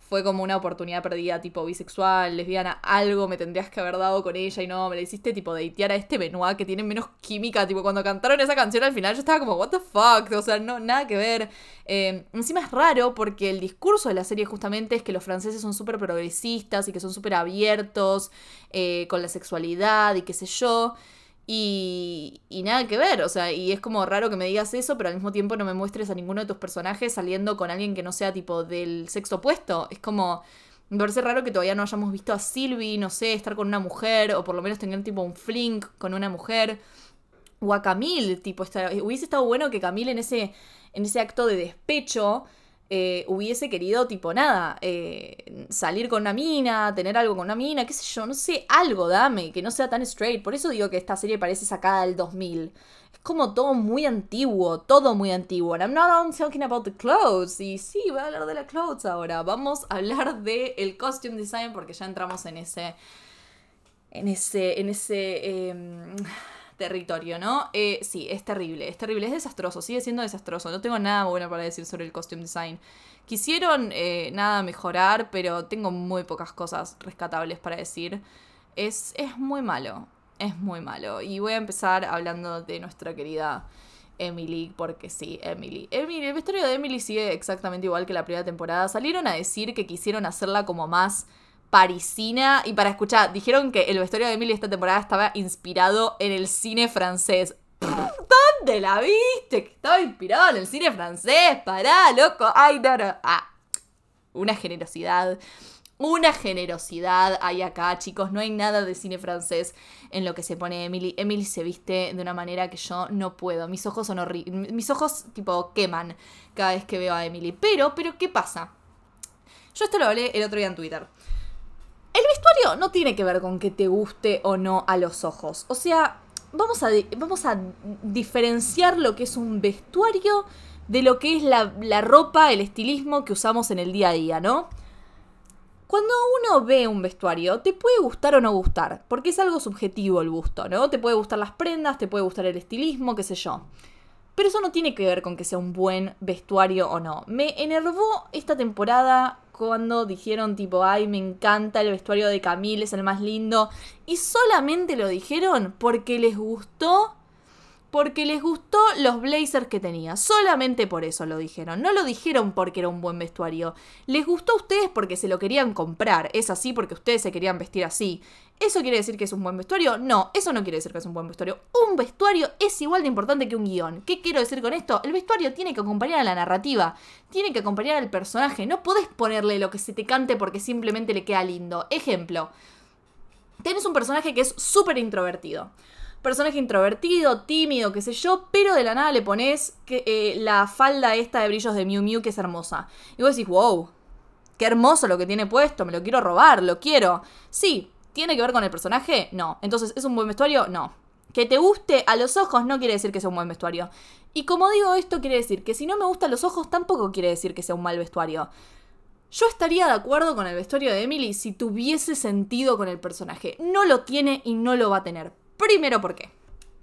fue como una oportunidad perdida, tipo bisexual, lesbiana, algo me tendrías que haber dado con ella y no, me le hiciste tipo datear a este Benoit que tiene menos química, tipo cuando cantaron esa canción al final yo estaba como, what the fuck, o sea, no, nada que ver. Eh, encima es raro porque el discurso de la serie justamente es que los franceses son súper progresistas y que son súper abiertos eh, con la sexualidad y qué sé yo. Y, y, nada que ver, o sea, y es como raro que me digas eso, pero al mismo tiempo no me muestres a ninguno de tus personajes saliendo con alguien que no sea tipo del sexo opuesto. Es como, me parece raro que todavía no hayamos visto a Sylvie, no sé, estar con una mujer, o por lo menos tener tipo un fling con una mujer. O a Camille, tipo, esta- hubiese estado bueno que Camille en ese, en ese acto de despecho eh, hubiese querido, tipo, nada, eh, salir con una mina, tener algo con una mina, qué sé yo, no sé, algo dame, que no sea tan straight. Por eso digo que esta serie parece sacada del 2000. Es como todo muy antiguo, todo muy antiguo. And I'm not only talking about the clothes. Y sí, voy a hablar de las clothes ahora. Vamos a hablar el costume design porque ya entramos en ese en ese, en ese em, territorio, ¿no? Eh, sí, es terrible, es terrible, es desastroso, sigue siendo desastroso. No tengo nada bueno para decir sobre el costume design. Quisieron eh, nada mejorar, pero tengo muy pocas cosas rescatables para decir. Es, es muy malo, es muy malo. Y voy a empezar hablando de nuestra querida Emily, porque sí, Emily. Emily, el vestuario de Emily sigue exactamente igual que la primera temporada. Salieron a decir que quisieron hacerla como más parisina. Y para escuchar, dijeron que el vestuario de Emily esta temporada estaba inspirado en el cine francés. ¿Dónde la viste? Que estaba inspirado en el cine francés. Pará, loco. Ay, no, no. Ah, una generosidad. Una generosidad hay acá, chicos. No hay nada de cine francés en lo que se pone Emily. Emily se viste de una manera que yo no puedo. Mis ojos son horribles. Mis ojos, tipo, queman cada vez que veo a Emily. Pero, pero, ¿qué pasa? Yo esto lo hablé el otro día en Twitter. El vestuario no tiene que ver con que te guste o no a los ojos. O sea, vamos a, vamos a diferenciar lo que es un vestuario de lo que es la, la ropa, el estilismo que usamos en el día a día, ¿no? Cuando uno ve un vestuario, te puede gustar o no gustar, porque es algo subjetivo el gusto, ¿no? Te puede gustar las prendas, te puede gustar el estilismo, qué sé yo. Pero eso no tiene que ver con que sea un buen vestuario o no. Me enervó esta temporada cuando dijeron tipo, ay, me encanta el vestuario de Camille, es el más lindo. Y solamente lo dijeron porque les gustó porque les gustó los blazers que tenía. Solamente por eso lo dijeron. No lo dijeron porque era un buen vestuario. Les gustó a ustedes porque se lo querían comprar. Es así porque ustedes se querían vestir así. ¿Eso quiere decir que es un buen vestuario? No, eso no quiere decir que es un buen vestuario. Un vestuario es igual de importante que un guion. ¿Qué quiero decir con esto? El vestuario tiene que acompañar a la narrativa. Tiene que acompañar al personaje. No podés ponerle lo que se te cante porque simplemente le queda lindo. Ejemplo. Tenés un personaje que es súper introvertido personaje introvertido, tímido, qué sé yo, pero de la nada le pones eh, la falda esta de brillos de Miu Miu que es hermosa. Y vos decís, wow, qué hermoso lo que tiene puesto, me lo quiero robar, lo quiero. Sí, ¿tiene que ver con el personaje? No. Entonces, ¿es un buen vestuario? No. Que te guste a los ojos no quiere decir que sea un buen vestuario. Y como digo esto, quiere decir que si no me gustan los ojos tampoco quiere decir que sea un mal vestuario. Yo estaría de acuerdo con el vestuario de Emily si tuviese sentido con el personaje. No lo tiene y no lo va a tener. Primero, ¿por qué?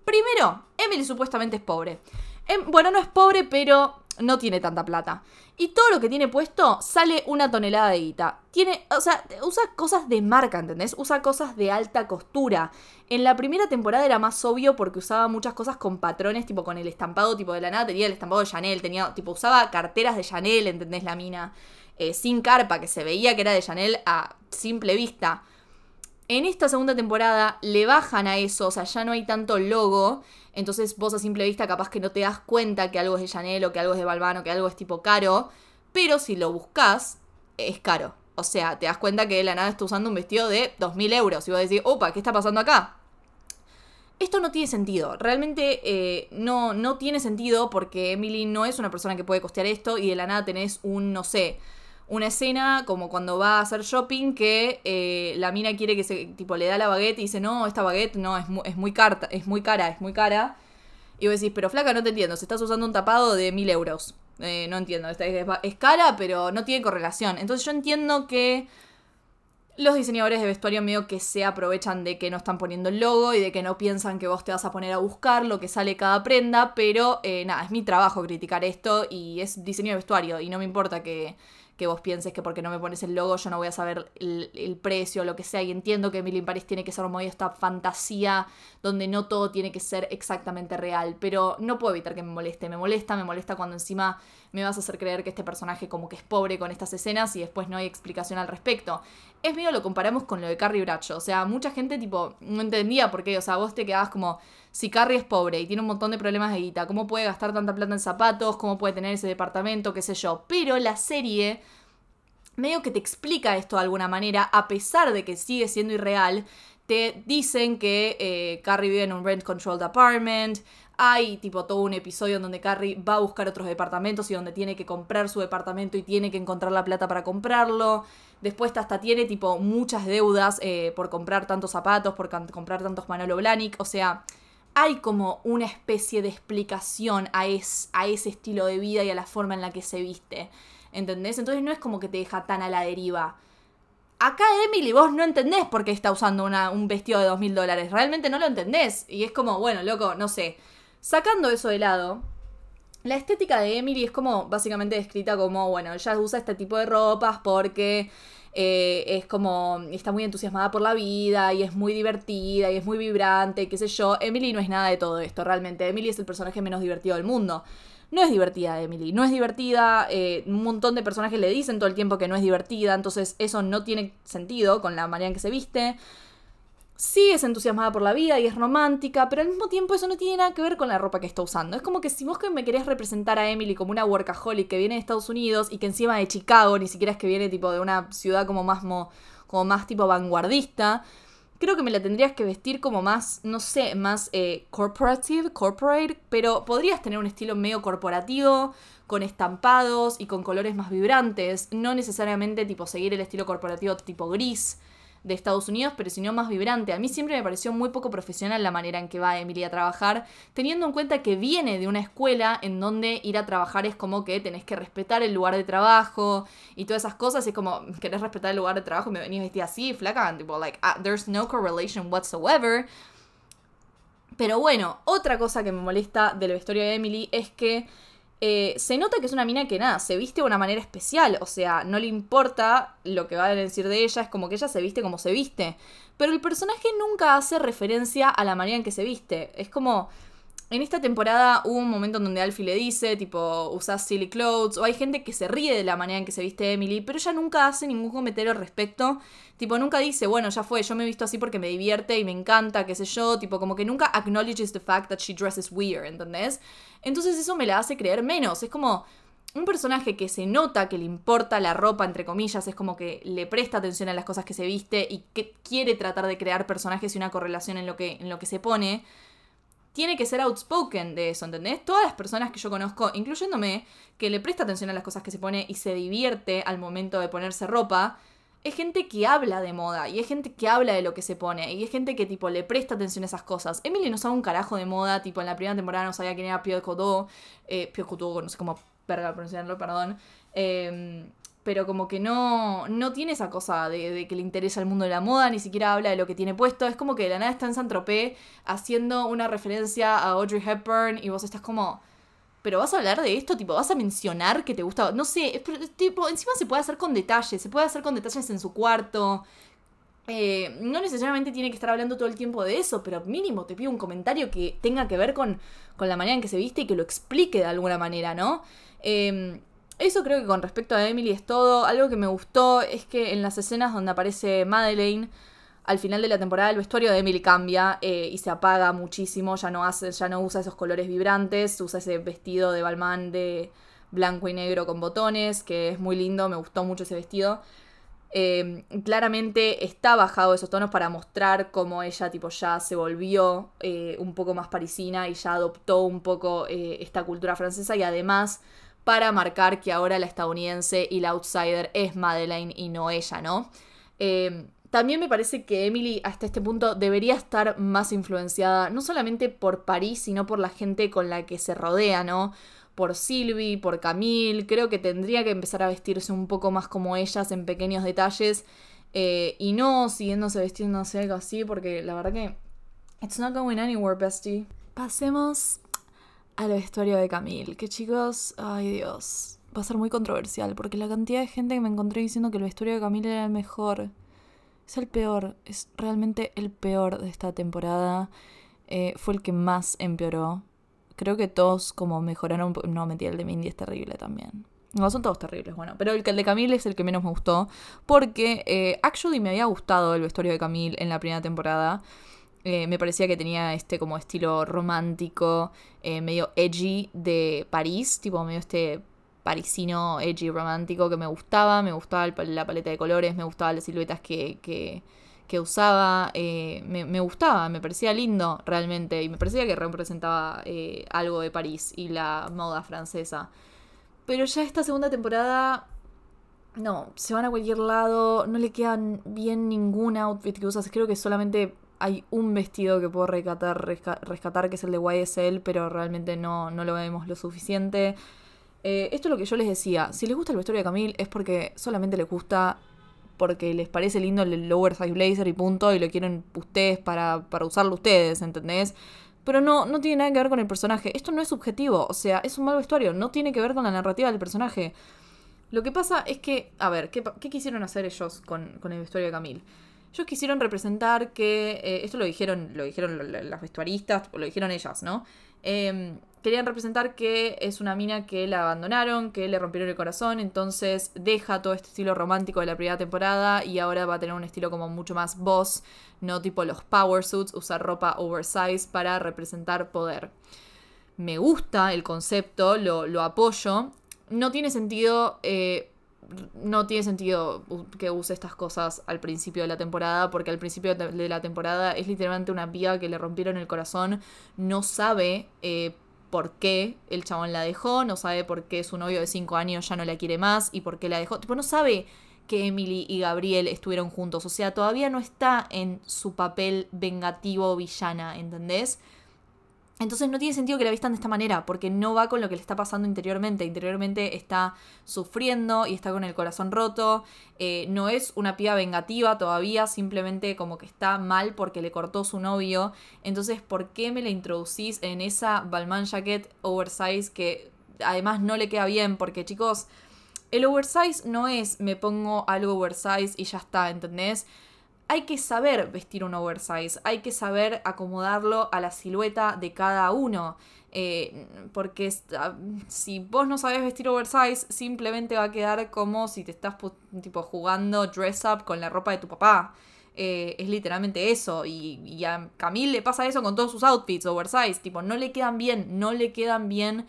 Primero, Emily supuestamente es pobre. Em, bueno, no es pobre, pero no tiene tanta plata. Y todo lo que tiene puesto sale una tonelada de guita. Tiene, o sea, usa cosas de marca, ¿entendés? Usa cosas de alta costura. En la primera temporada era más obvio porque usaba muchas cosas con patrones, tipo con el estampado, tipo de la nada tenía el estampado de Chanel, tenía, tipo, usaba carteras de Chanel, ¿entendés? La mina. Eh, sin carpa, que se veía que era de Chanel a simple vista. En esta segunda temporada le bajan a eso, o sea, ya no hay tanto logo. Entonces vos a simple vista capaz que no te das cuenta que algo es de Chanel o que algo es de Balmain o que algo es tipo caro. Pero si lo buscas, es caro. O sea, te das cuenta que de la nada está usando un vestido de 2.000 euros. Y vos decís, opa, ¿qué está pasando acá? Esto no tiene sentido. Realmente eh, no, no tiene sentido porque Emily no es una persona que puede costear esto y de la nada tenés un, no sé, una escena como cuando va a hacer shopping que eh, la mina quiere que se, tipo, le da la baguette y dice, no, esta baguette no, es, es muy, carta, es muy cara, es muy cara. Y vos decís, pero flaca, no te entiendo, si estás usando un tapado de mil euros. Eh, no entiendo, es, es cara, pero no tiene correlación. Entonces yo entiendo que los diseñadores de vestuario medio que se aprovechan de que no están poniendo el logo y de que no piensan que vos te vas a poner a buscar lo que sale cada prenda, pero eh, nada, es mi trabajo criticar esto y es diseño de vestuario y no me importa que, que vos pienses que porque no me pones el logo yo no voy a saber el, el precio o lo que sea. Y entiendo que Emily Paris tiene que ser como esta fantasía donde no todo tiene que ser exactamente real, pero no puedo evitar que me moleste, me molesta, me molesta cuando encima me vas a hacer creer que este personaje como que es pobre con estas escenas y después no hay explicación al respecto. Es medio lo comparamos con lo de Carrie Bradshaw. O sea, mucha gente, tipo, no entendía por qué. O sea, vos te quedabas como, si Carrie es pobre y tiene un montón de problemas de guita, ¿cómo puede gastar tanta plata en zapatos? ¿Cómo puede tener ese departamento? ¿Qué sé yo? Pero la serie medio que te explica esto de alguna manera, a pesar de que sigue siendo irreal. Te dicen que eh, Carrie vive en un rent controlled apartment. Hay tipo todo un episodio en donde Carrie va a buscar otros departamentos y donde tiene que comprar su departamento y tiene que encontrar la plata para comprarlo. Después hasta tiene tipo muchas deudas eh, por comprar tantos zapatos, por comprar tantos Manolo Blahnik. O sea, hay como una especie de explicación a, a ese estilo de vida y a la forma en la que se viste. ¿Entendés? Entonces no es como que te deja tan a la deriva. Acá Emily, vos no entendés por qué está usando un vestido de dos mil dólares. Realmente no lo entendés. Y es como, bueno, loco, no sé. Sacando eso de lado, la estética de Emily es como básicamente descrita como, bueno, ella usa este tipo de ropas porque eh, es como, está muy entusiasmada por la vida y es muy divertida y es muy vibrante, qué sé yo. Emily no es nada de todo esto, realmente. Emily es el personaje menos divertido del mundo. No es divertida Emily, no es divertida, eh, un montón de personajes le dicen todo el tiempo que no es divertida, entonces eso no tiene sentido con la manera en que se viste. Sí es entusiasmada por la vida y es romántica, pero al mismo tiempo eso no tiene nada que ver con la ropa que está usando. Es como que si vos que me querés representar a Emily como una workaholic que viene de Estados Unidos y que encima de Chicago, ni siquiera es que viene tipo de una ciudad como más, como más tipo vanguardista, creo que me la tendrías que vestir como más, no sé, más eh, corporative, corporate, pero podrías tener un estilo medio corporativo, con estampados y con colores más vibrantes, no necesariamente tipo seguir el estilo corporativo tipo gris de Estados Unidos, pero sino más vibrante. A mí siempre me pareció muy poco profesional la manera en que va Emily a trabajar, teniendo en cuenta que viene de una escuela en donde ir a trabajar es como que tenés que respetar el lugar de trabajo y todas esas cosas. Es como, querés respetar el lugar de trabajo me venís vestida así, flaca, tipo, like, ah, there's no correlation whatsoever. Pero bueno, otra cosa que me molesta de la historia de Emily es que eh, se nota que es una mina que nada, se viste de una manera especial, o sea, no le importa lo que va a decir de ella, es como que ella se viste como se viste. Pero el personaje nunca hace referencia a la manera en que se viste. Es como, en esta temporada hubo un momento en donde Alfie le dice, tipo, usas silly clothes, o hay gente que se ríe de la manera en que se viste Emily, pero ella nunca hace ningún comentario al respecto. Tipo, nunca dice, bueno, ya fue, yo me he visto así porque me divierte y me encanta, qué sé yo, tipo, como que nunca acknowledges the fact that she dresses weird, ¿entendés? Entonces eso me la hace creer menos. Es como un personaje que se nota que le importa la ropa, entre comillas, es como que le presta atención a las cosas que se viste y que quiere tratar de crear personajes y una correlación en lo que, en lo que se pone tiene que ser outspoken de eso, ¿entendés? Todas las personas que yo conozco, incluyéndome, que le presta atención a las cosas que se pone y se divierte al momento de ponerse ropa, es gente que habla de moda y es gente que habla de lo que se pone y es gente que tipo le presta atención a esas cosas. Emily no sabe un carajo de moda, tipo en la primera temporada no sabía quién era Pio Codó, eh, Pio Codó, no sé cómo pronunciarlo, perdón. Eh, pero como que no, no tiene esa cosa de, que le interesa el mundo de la moda, ni siquiera habla de lo que tiene puesto. Es como que de la nada está en Saint-Tropez haciendo una referencia a Audrey Hepburn y vos estás como. Pero vas a hablar de esto, tipo, vas a mencionar que te gusta. No sé, tipo, encima se puede hacer con detalles, se puede hacer con detalles en su cuarto. Eh, no necesariamente tiene que estar hablando todo el tiempo de eso, pero mínimo te pido un comentario que tenga que ver con, con la manera en que se viste y que lo explique de alguna manera, ¿no? Eh, eso creo que con respecto a Emily es todo. Algo que me gustó es que en las escenas donde aparece Madeleine, al final de la temporada el vestuario de Emily cambia eh, y se apaga muchísimo. Ya no, hace, ya no usa esos colores vibrantes, usa ese vestido de Balmain de blanco y negro con botones, que es muy lindo, me gustó mucho ese vestido. Em, claramente está bajado esos tonos para mostrar cómo ella tipo ya se volvió eh, un poco más parisina y ya adoptó un poco eh, esta cultura francesa y además para marcar que ahora la estadounidense y la outsider es Madeleine y no ella, ¿no? Em, también me parece que Emily hasta este punto debería estar más influenciada, no solamente por París, sino por la gente con la que se rodea, ¿no? Por Sylvie, por Camille, creo que tendría que empezar a vestirse un poco más como ellas en pequeños detalles eh, y no siguiéndose vestiéndose algo así, porque la verdad que it's not going anywhere, bestie. Pasemos a la historia de Camille. Que chicos, ay Dios, va a ser muy controversial porque la cantidad de gente que me encontré diciendo que la historia de Camille era el mejor, es el peor, es realmente el peor de esta temporada. Eh, fue el que más empeoró. Creo que todos como mejoraron, no mentira, el de Mindy es terrible también. No, son todos terribles, bueno. Pero el, el de Camille es el que menos me gustó. Porque eh, actually me había gustado el vestuario de Camille en la primera temporada. Eh, me parecía que tenía este como estilo romántico, eh, medio edgy de París, tipo medio este parisino edgy romántico que me gustaba, me gustaba la paleta de colores, me gustaban las siluetas que, que, usaba, eh, me, me, gustaba, me parecía lindo realmente y me parecía que representaba algo de París y la moda francesa. Pero ya esta segunda temporada no, se van a cualquier lado, no le quedan bien ningún outfit que usas. Creo que solamente hay un vestido que puedo rescatar, que es el de YSL, pero realmente no, no lo vemos lo suficiente. Eh, esto es lo que yo les decía. Si les gusta el vestuario de Camille es porque solamente les gusta porque les parece lindo el lower size blazer y punto, y lo quieren ustedes para, para usarlo ustedes, ¿entendés? Pero no, no tiene nada que ver con el personaje. Esto no es subjetivo, o sea, es un mal vestuario, no tiene que ver con la narrativa del personaje. Lo que pasa es que, a ver, ¿qué, qué quisieron hacer ellos con, con el vestuario de Camille? Ellos quisieron representar que, eh, esto lo dijeron, lo dijeron las vestuaristas, lo dijeron ellas, ¿no? Em, querían representar que es una mina que la abandonaron, que le rompieron el corazón, entonces deja todo este estilo romántico de la primera temporada y ahora va a tener un estilo como mucho más boss, no tipo los power suits, usar ropa oversize para representar poder. Me gusta el concepto, lo, lo apoyo. No tiene sentido eh, no tiene sentido que use estas cosas al principio de la temporada, porque al principio de la temporada es literalmente una piba que le rompieron el corazón, no sabe eh, por qué el chabón la dejó, no sabe por qué su novio de 5 años ya no la quiere más y por qué la dejó. Tipo, no sabe que Emily y Gabriel estuvieron juntos, o sea, todavía no está en su papel vengativo villana, ¿entendés? Entonces no tiene sentido que la vistan de esta manera, porque no va con lo que le está pasando interiormente. Interiormente está sufriendo y está con el corazón roto. Eh, no es una piba vengativa todavía, simplemente como que está mal porque le cortó su novio. Entonces, ¿por qué me la introducís en esa Balmain jacket oversize que además no le queda bien? Porque chicos, el oversize no es me pongo algo oversize y ya está, ¿entendés? Hay que saber vestir un oversize, hay que saber acomodarlo a la silueta de cada uno. Eh, porque ah, si vos no sabes vestir oversize, simplemente va a quedar como si te estás tipo jugando dress up con la ropa de tu papá. Eh, es literalmente eso. Y, y, a Camille le pasa eso con todos sus outfits oversize. Tipo, no le quedan bien, no le quedan bien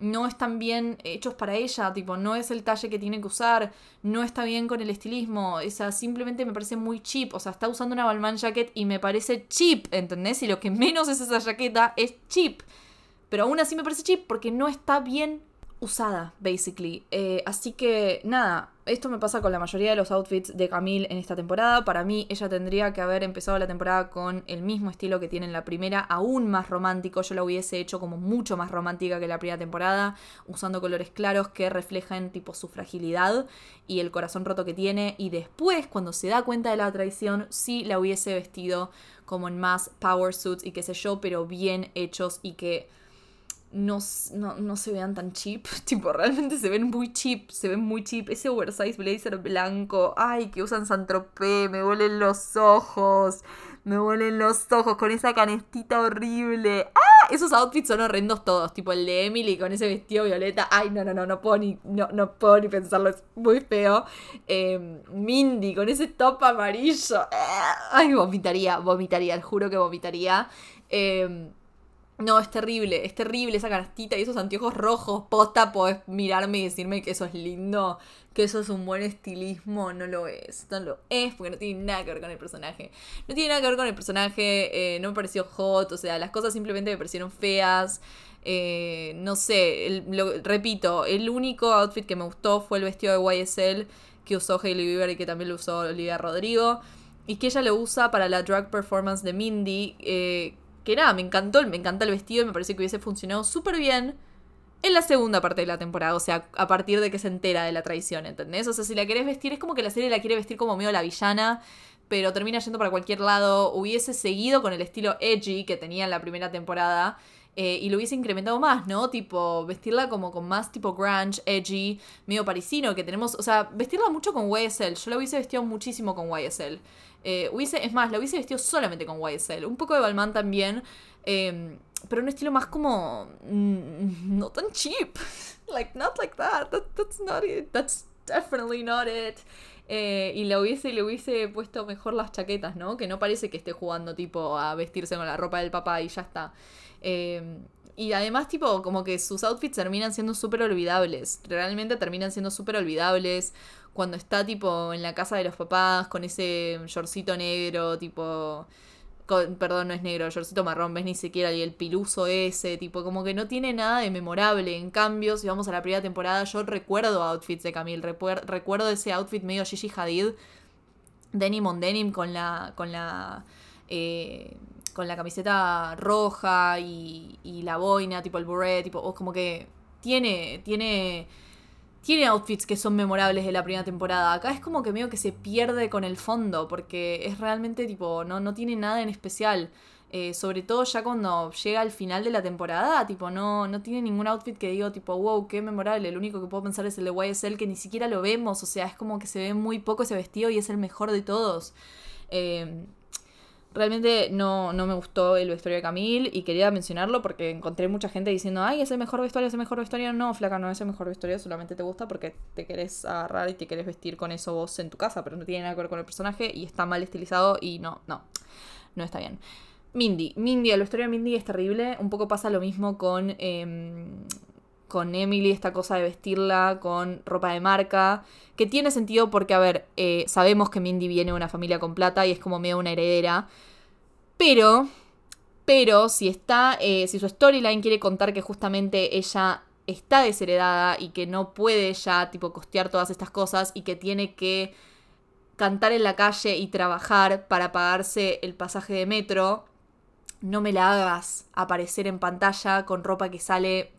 no están bien hechos para ella, tipo, no es el talle que tiene que usar, no está bien con el estilismo, o sea, simplemente me parece muy cheap, o sea, está usando una Balmain jacket y me parece cheap, ¿entendés? Y lo que menos es esa jaqueta es cheap, pero aún así me parece cheap porque no está bien usada, basically. Eh, así que nada, esto me pasa con la mayoría de los outfits de Camille en esta temporada. Para mí, ella tendría que haber empezado la temporada con el mismo estilo que tiene en la primera, aún más romántico. Yo la hubiese hecho como mucho más romántica que la primera temporada, usando colores claros que reflejan tipo su fragilidad y el corazón roto que tiene. Y después, cuando se da cuenta de la traición, sí la hubiese vestido como en más power suits y qué sé yo, pero bien hechos y que no, no, se vean tan cheap. Tipo, realmente se ven muy cheap. Se ven muy cheap. Ese oversize blazer blanco. Ay, que usan Santropé. Me vuelen los ojos. Me vuelen los ojos con esa canestita horrible. ¡Ah! Esos outfits son horrendos todos. Tipo el de Emily con ese vestido violeta. Ay, no, no, no. No puedo ni, no, no puedo ni pensarlo. Es muy feo. Em, Mindy con ese top amarillo. ¡Ah! Ay, vomitaría. Vomitaría. Juro que vomitaría. Eh, no, es terrible, es terrible esa canastita y esos anteojos rojos. Posta, podés mirarme y decirme que eso es lindo, que eso es un buen estilismo. No lo es, no lo es, porque no tiene nada que ver con el personaje. No tiene nada que ver con el personaje, eh, no me pareció hot, o sea, las cosas simplemente me parecieron feas. Eh, no sé, lo, repito, el único outfit que me gustó fue el vestido de YSL que usó Hailey Bieber y que también lo usó Olivia Rodrigo. Y que ella lo usa para la drag performance de Mindy. Eh, que nada, me encantó, me encanta el vestido y me parece que hubiese funcionado súper bien en la segunda parte de la temporada, o sea, a partir de que se entera de la traición, ¿entendés? O sea, si la querés vestir, es como que la serie la quiere vestir como medio la villana, pero termina yendo para cualquier lado, hubiese seguido con el estilo edgy que tenía en la primera temporada. Eh, y lo hubiese incrementado más, ¿no? Tipo, vestirla como con más tipo grunge, edgy, medio parisino que tenemos. O sea, vestirla mucho con YSL. Yo la hubiese vestido muchísimo con YSL. Eh, hubiese, es más, la hubiese vestido solamente con YSL. Un poco de Balmain también. Em, pero un estilo más como mm, no tan cheap. like not like that. that. That's not it. That's definitely not it. Eh, y le hubiese, le hubiese puesto mejor las chaquetas, ¿no? Que no parece que esté jugando tipo a vestirse con la ropa del papá y ya está. Eh, y además, tipo, como que sus outfits terminan siendo súper olvidables. Realmente terminan siendo súper olvidables. Cuando está, tipo, en la casa de los papás, con ese shortcito negro, tipo. perdón, no es negro, shortcito marrón, ves ni siquiera, y el piluso ese, tipo, como que no tiene nada de memorable. En cambio, si vamos a la primera temporada, yo recuerdo outfits de Camille. recuerdo ese outfit medio Gigi Hadid, denim on denim, con la. con la. Eh, con la camiseta roja y, y la boina, tipo el beret, tipo, como que tiene, tiene, tiene outfits que son memorables de la primera temporada. Acá es como que medio que se pierde con el fondo, porque es realmente tipo, no, no tiene nada en especial. Eh, sobre todo ya cuando llega al final de la temporada, tipo, no, no tiene ningún outfit que digo, tipo, wow, qué memorable. El único que puedo pensar es el de YSL, que ni siquiera lo vemos. O sea, es como que se ve muy poco ese vestido y es el mejor de todos. Eh, Realmente no, no me gustó el vestuario de Camille y quería mencionarlo porque encontré mucha gente diciendo, ay, es el mejor vestuario, es el mejor vestuario. No, flaca, no es el mejor vestuario, solamente te gusta porque te querés agarrar y te querés vestir con eso vos en tu casa, pero no tiene nada que ver con el personaje y está mal estilizado y no, no, no está bien. Mindy, Mindy, el vestuario de Mindy es terrible. Un poco pasa lo mismo con, em, con Emily, esta cosa de vestirla con ropa de marca, que tiene sentido porque, a ver, eh, sabemos que Mindy viene de una familia con plata y es como medio una heredera, pero, pero si está, eh, si su storyline quiere contar que justamente ella está desheredada y que no puede ya, tipo, costear todas estas cosas y que tiene que cantar en la calle y trabajar para pagarse el pasaje de metro, no me la hagas aparecer en pantalla con ropa que sale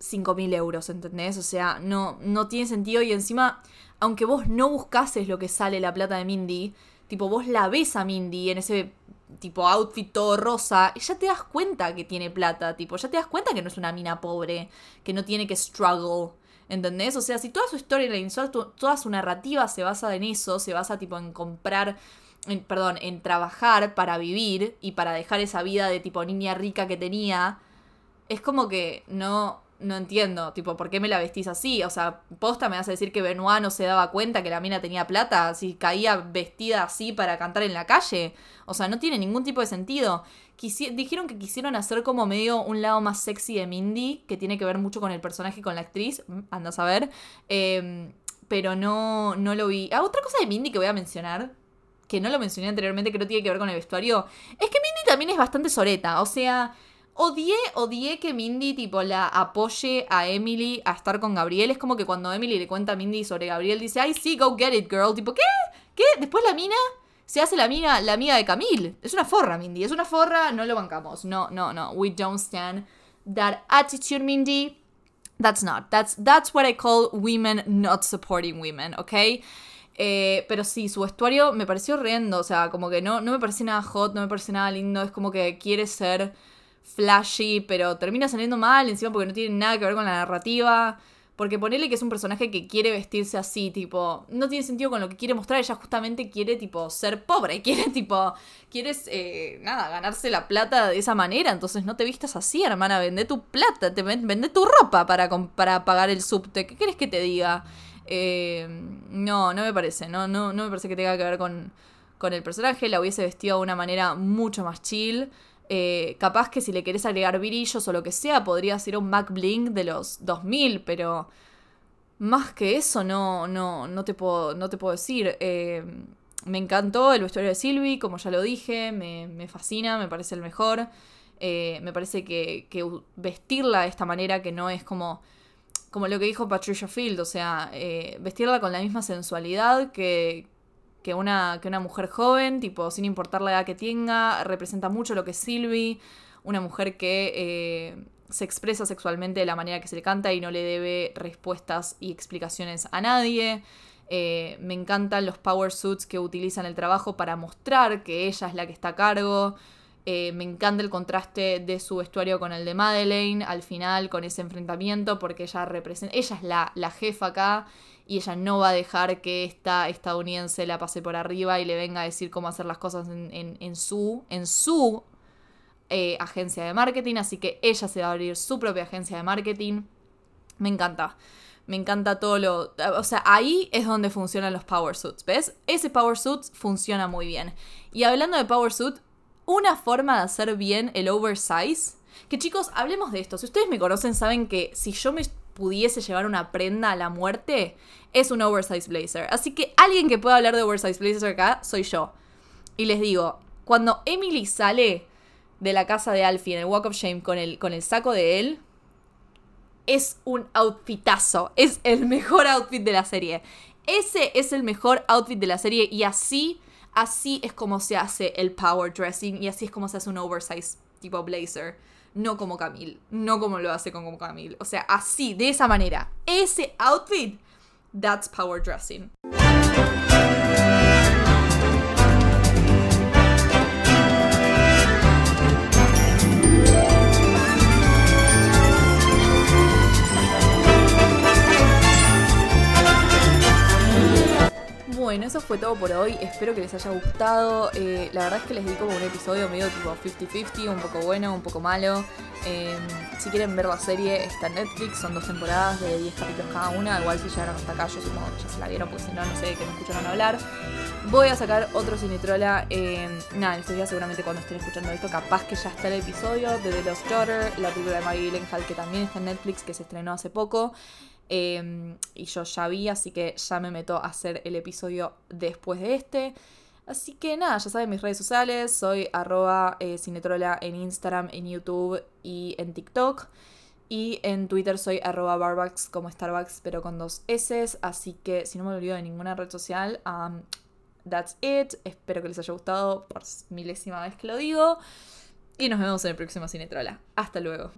5.000 euros, ¿entendés? O sea, no, no tiene sentido y encima, aunque vos no buscases lo que sale la plata de Mindy, tipo, vos la ves a Mindy en ese tipo outfit todo rosa, y ya te das cuenta que tiene plata, tipo, ya te das cuenta que no es una mina pobre, que no tiene que struggle, ¿entendés? O sea, si toda su storyline, toda su narrativa se basa en eso, se basa tipo en comprar, en, perdón, en trabajar para vivir y para dejar esa vida de tipo niña rica que tenía, es como que no, no entiendo, tipo, ¿por qué me la vestís así? O sea, posta me vas a decir que Benoit no se daba cuenta que la mina tenía plata, si caía vestida así para cantar en la calle. O sea, no tiene ningún tipo de sentido. dijeron que quisieron hacer como medio un lado más sexy de Mindy, que tiene que ver mucho con el personaje y con la actriz, mm, andas a ver. Em, pero no, no lo vi. Ah, otra cosa de Mindy que voy a mencionar, que no lo mencioné anteriormente, que no tiene que ver con el vestuario, es que Mindy también es bastante soreta. O sea, Odié, odié que Mindy, tipo, la apoye a Emily a estar con Gabriel. Es como que cuando Emily le cuenta a Mindy sobre Gabriel, dice, ay, sí, go get it, girl. Tipo, ¿qué? ¿Qué? Después la mina se hace la mina, la amiga de Camille. Es una forra, Mindy. Es una forra, no lo bancamos. No, no, no. We don't stand that attitude, Mindy. That's not. That's, that's what I call women not supporting women, ¿ok? Eh, pero sí, su vestuario me pareció horrendo. O sea, como que no, no me parece nada hot, no me parece nada lindo. Es como que quiere ser flashy, pero termina saliendo mal encima porque no tiene nada que ver con la narrativa. Porque ponerle que es un personaje que quiere vestirse así, tipo, no tiene sentido con lo que quiere mostrar. Ella justamente quiere, tipo, ser pobre. Quiere, tipo, quieres, eh, nada, ganarse la plata de esa manera. Entonces no te vistas así, hermana. Vende tu plata, te vende tu ropa para, para pagar el subte. ¿Qué quieres que te diga? Eh, no, no me parece. No, no, no me parece que tenga que ver con, con el personaje. La hubiese vestido de una manera mucho más chill. Eh, capaz que si le querés agregar brillos o lo que sea, podría ser un Mac Blink de los 2000, pero más que eso no, no, no, te, puedo, no te puedo decir. Eh, me encantó el vestuario de Sylvie, como ya lo dije, me, fascina, me parece el mejor. Eh, me parece que, que, vestirla de esta manera, que no es como, como lo que dijo Patricia Field, o sea, vestirla con la misma sensualidad que, que una, que una mujer joven, tipo, sin importar la edad que tenga, representa mucho lo que es Sylvie, una mujer que eh, se expresa sexualmente de la manera que se le canta y no le debe respuestas y explicaciones a nadie. Eh, me encantan los power suits que utilizan el trabajo para mostrar que ella es la que está a cargo. Eh, me encanta el contraste de su vestuario con el de Madeleine al final, con ese enfrentamiento, porque ella representa. Ella es la, la jefa acá y ella no va a dejar que esta estadounidense la pase por arriba y le venga a decir cómo hacer las cosas en, su, en su eh, agencia de marketing, así que ella se va a abrir su propia agencia de marketing. Me encanta. Me encanta todo lo... O sea, ahí es donde funcionan los power suits, ¿ves? Ese power suit funciona muy bien. Y hablando de power suit, una forma de hacer bien el oversize... Que chicos, hablemos de esto. Si ustedes me conocen, saben que si yo me pudiese llevar una prenda a la muerte, es un oversize blazer. Así que alguien que pueda hablar de oversize blazer acá soy yo. Y les digo, cuando Emily sale de la casa de Alfie en el Walk of Shame con el, con el saco de él, es un outfitazo. Es el mejor outfit de la serie. Ese es el mejor outfit de la serie y así, así es como se hace el power dressing y así es como se hace un oversize tipo blazer. No como Camille, no como lo hace con Camille. O sea, así, de esa manera. Ese outfit, that's power dressing. Bueno, eso fue todo por hoy. Espero que les haya gustado. Eh, la verdad es que les di como un episodio medio tipo 50-50, un poco bueno, un poco malo. Em, si quieren ver la serie, está en Netflix. Son dos temporadas de 10 capítulos cada una. Igual si llegaron hasta acá, yo supongo que ya se la vieron, porque si no, no sé que me escucharon hablar. Voy a sacar otro Cinetrola. Eh, nada, en estos días seguramente cuando estén escuchando esto, capaz que ya está el episodio de The Lost Daughter, la película de Maggie Gyllenhaal que también está en Netflix, que se estrenó hace poco. Em, y yo ya vi, así que ya me meto a hacer el episodio después de este. Así que nada, ya saben mis redes sociales, soy arroba eh, cinetrola en Instagram, en YouTube y en TikTok. Y en Twitter soy arroba barbucks como Starbucks, pero con dos S. Así que si no me olvido de ninguna red social, um, that's it. Espero que les haya gustado por milésima vez que lo digo. Y nos vemos en el próximo Cinetrola. Hasta luego.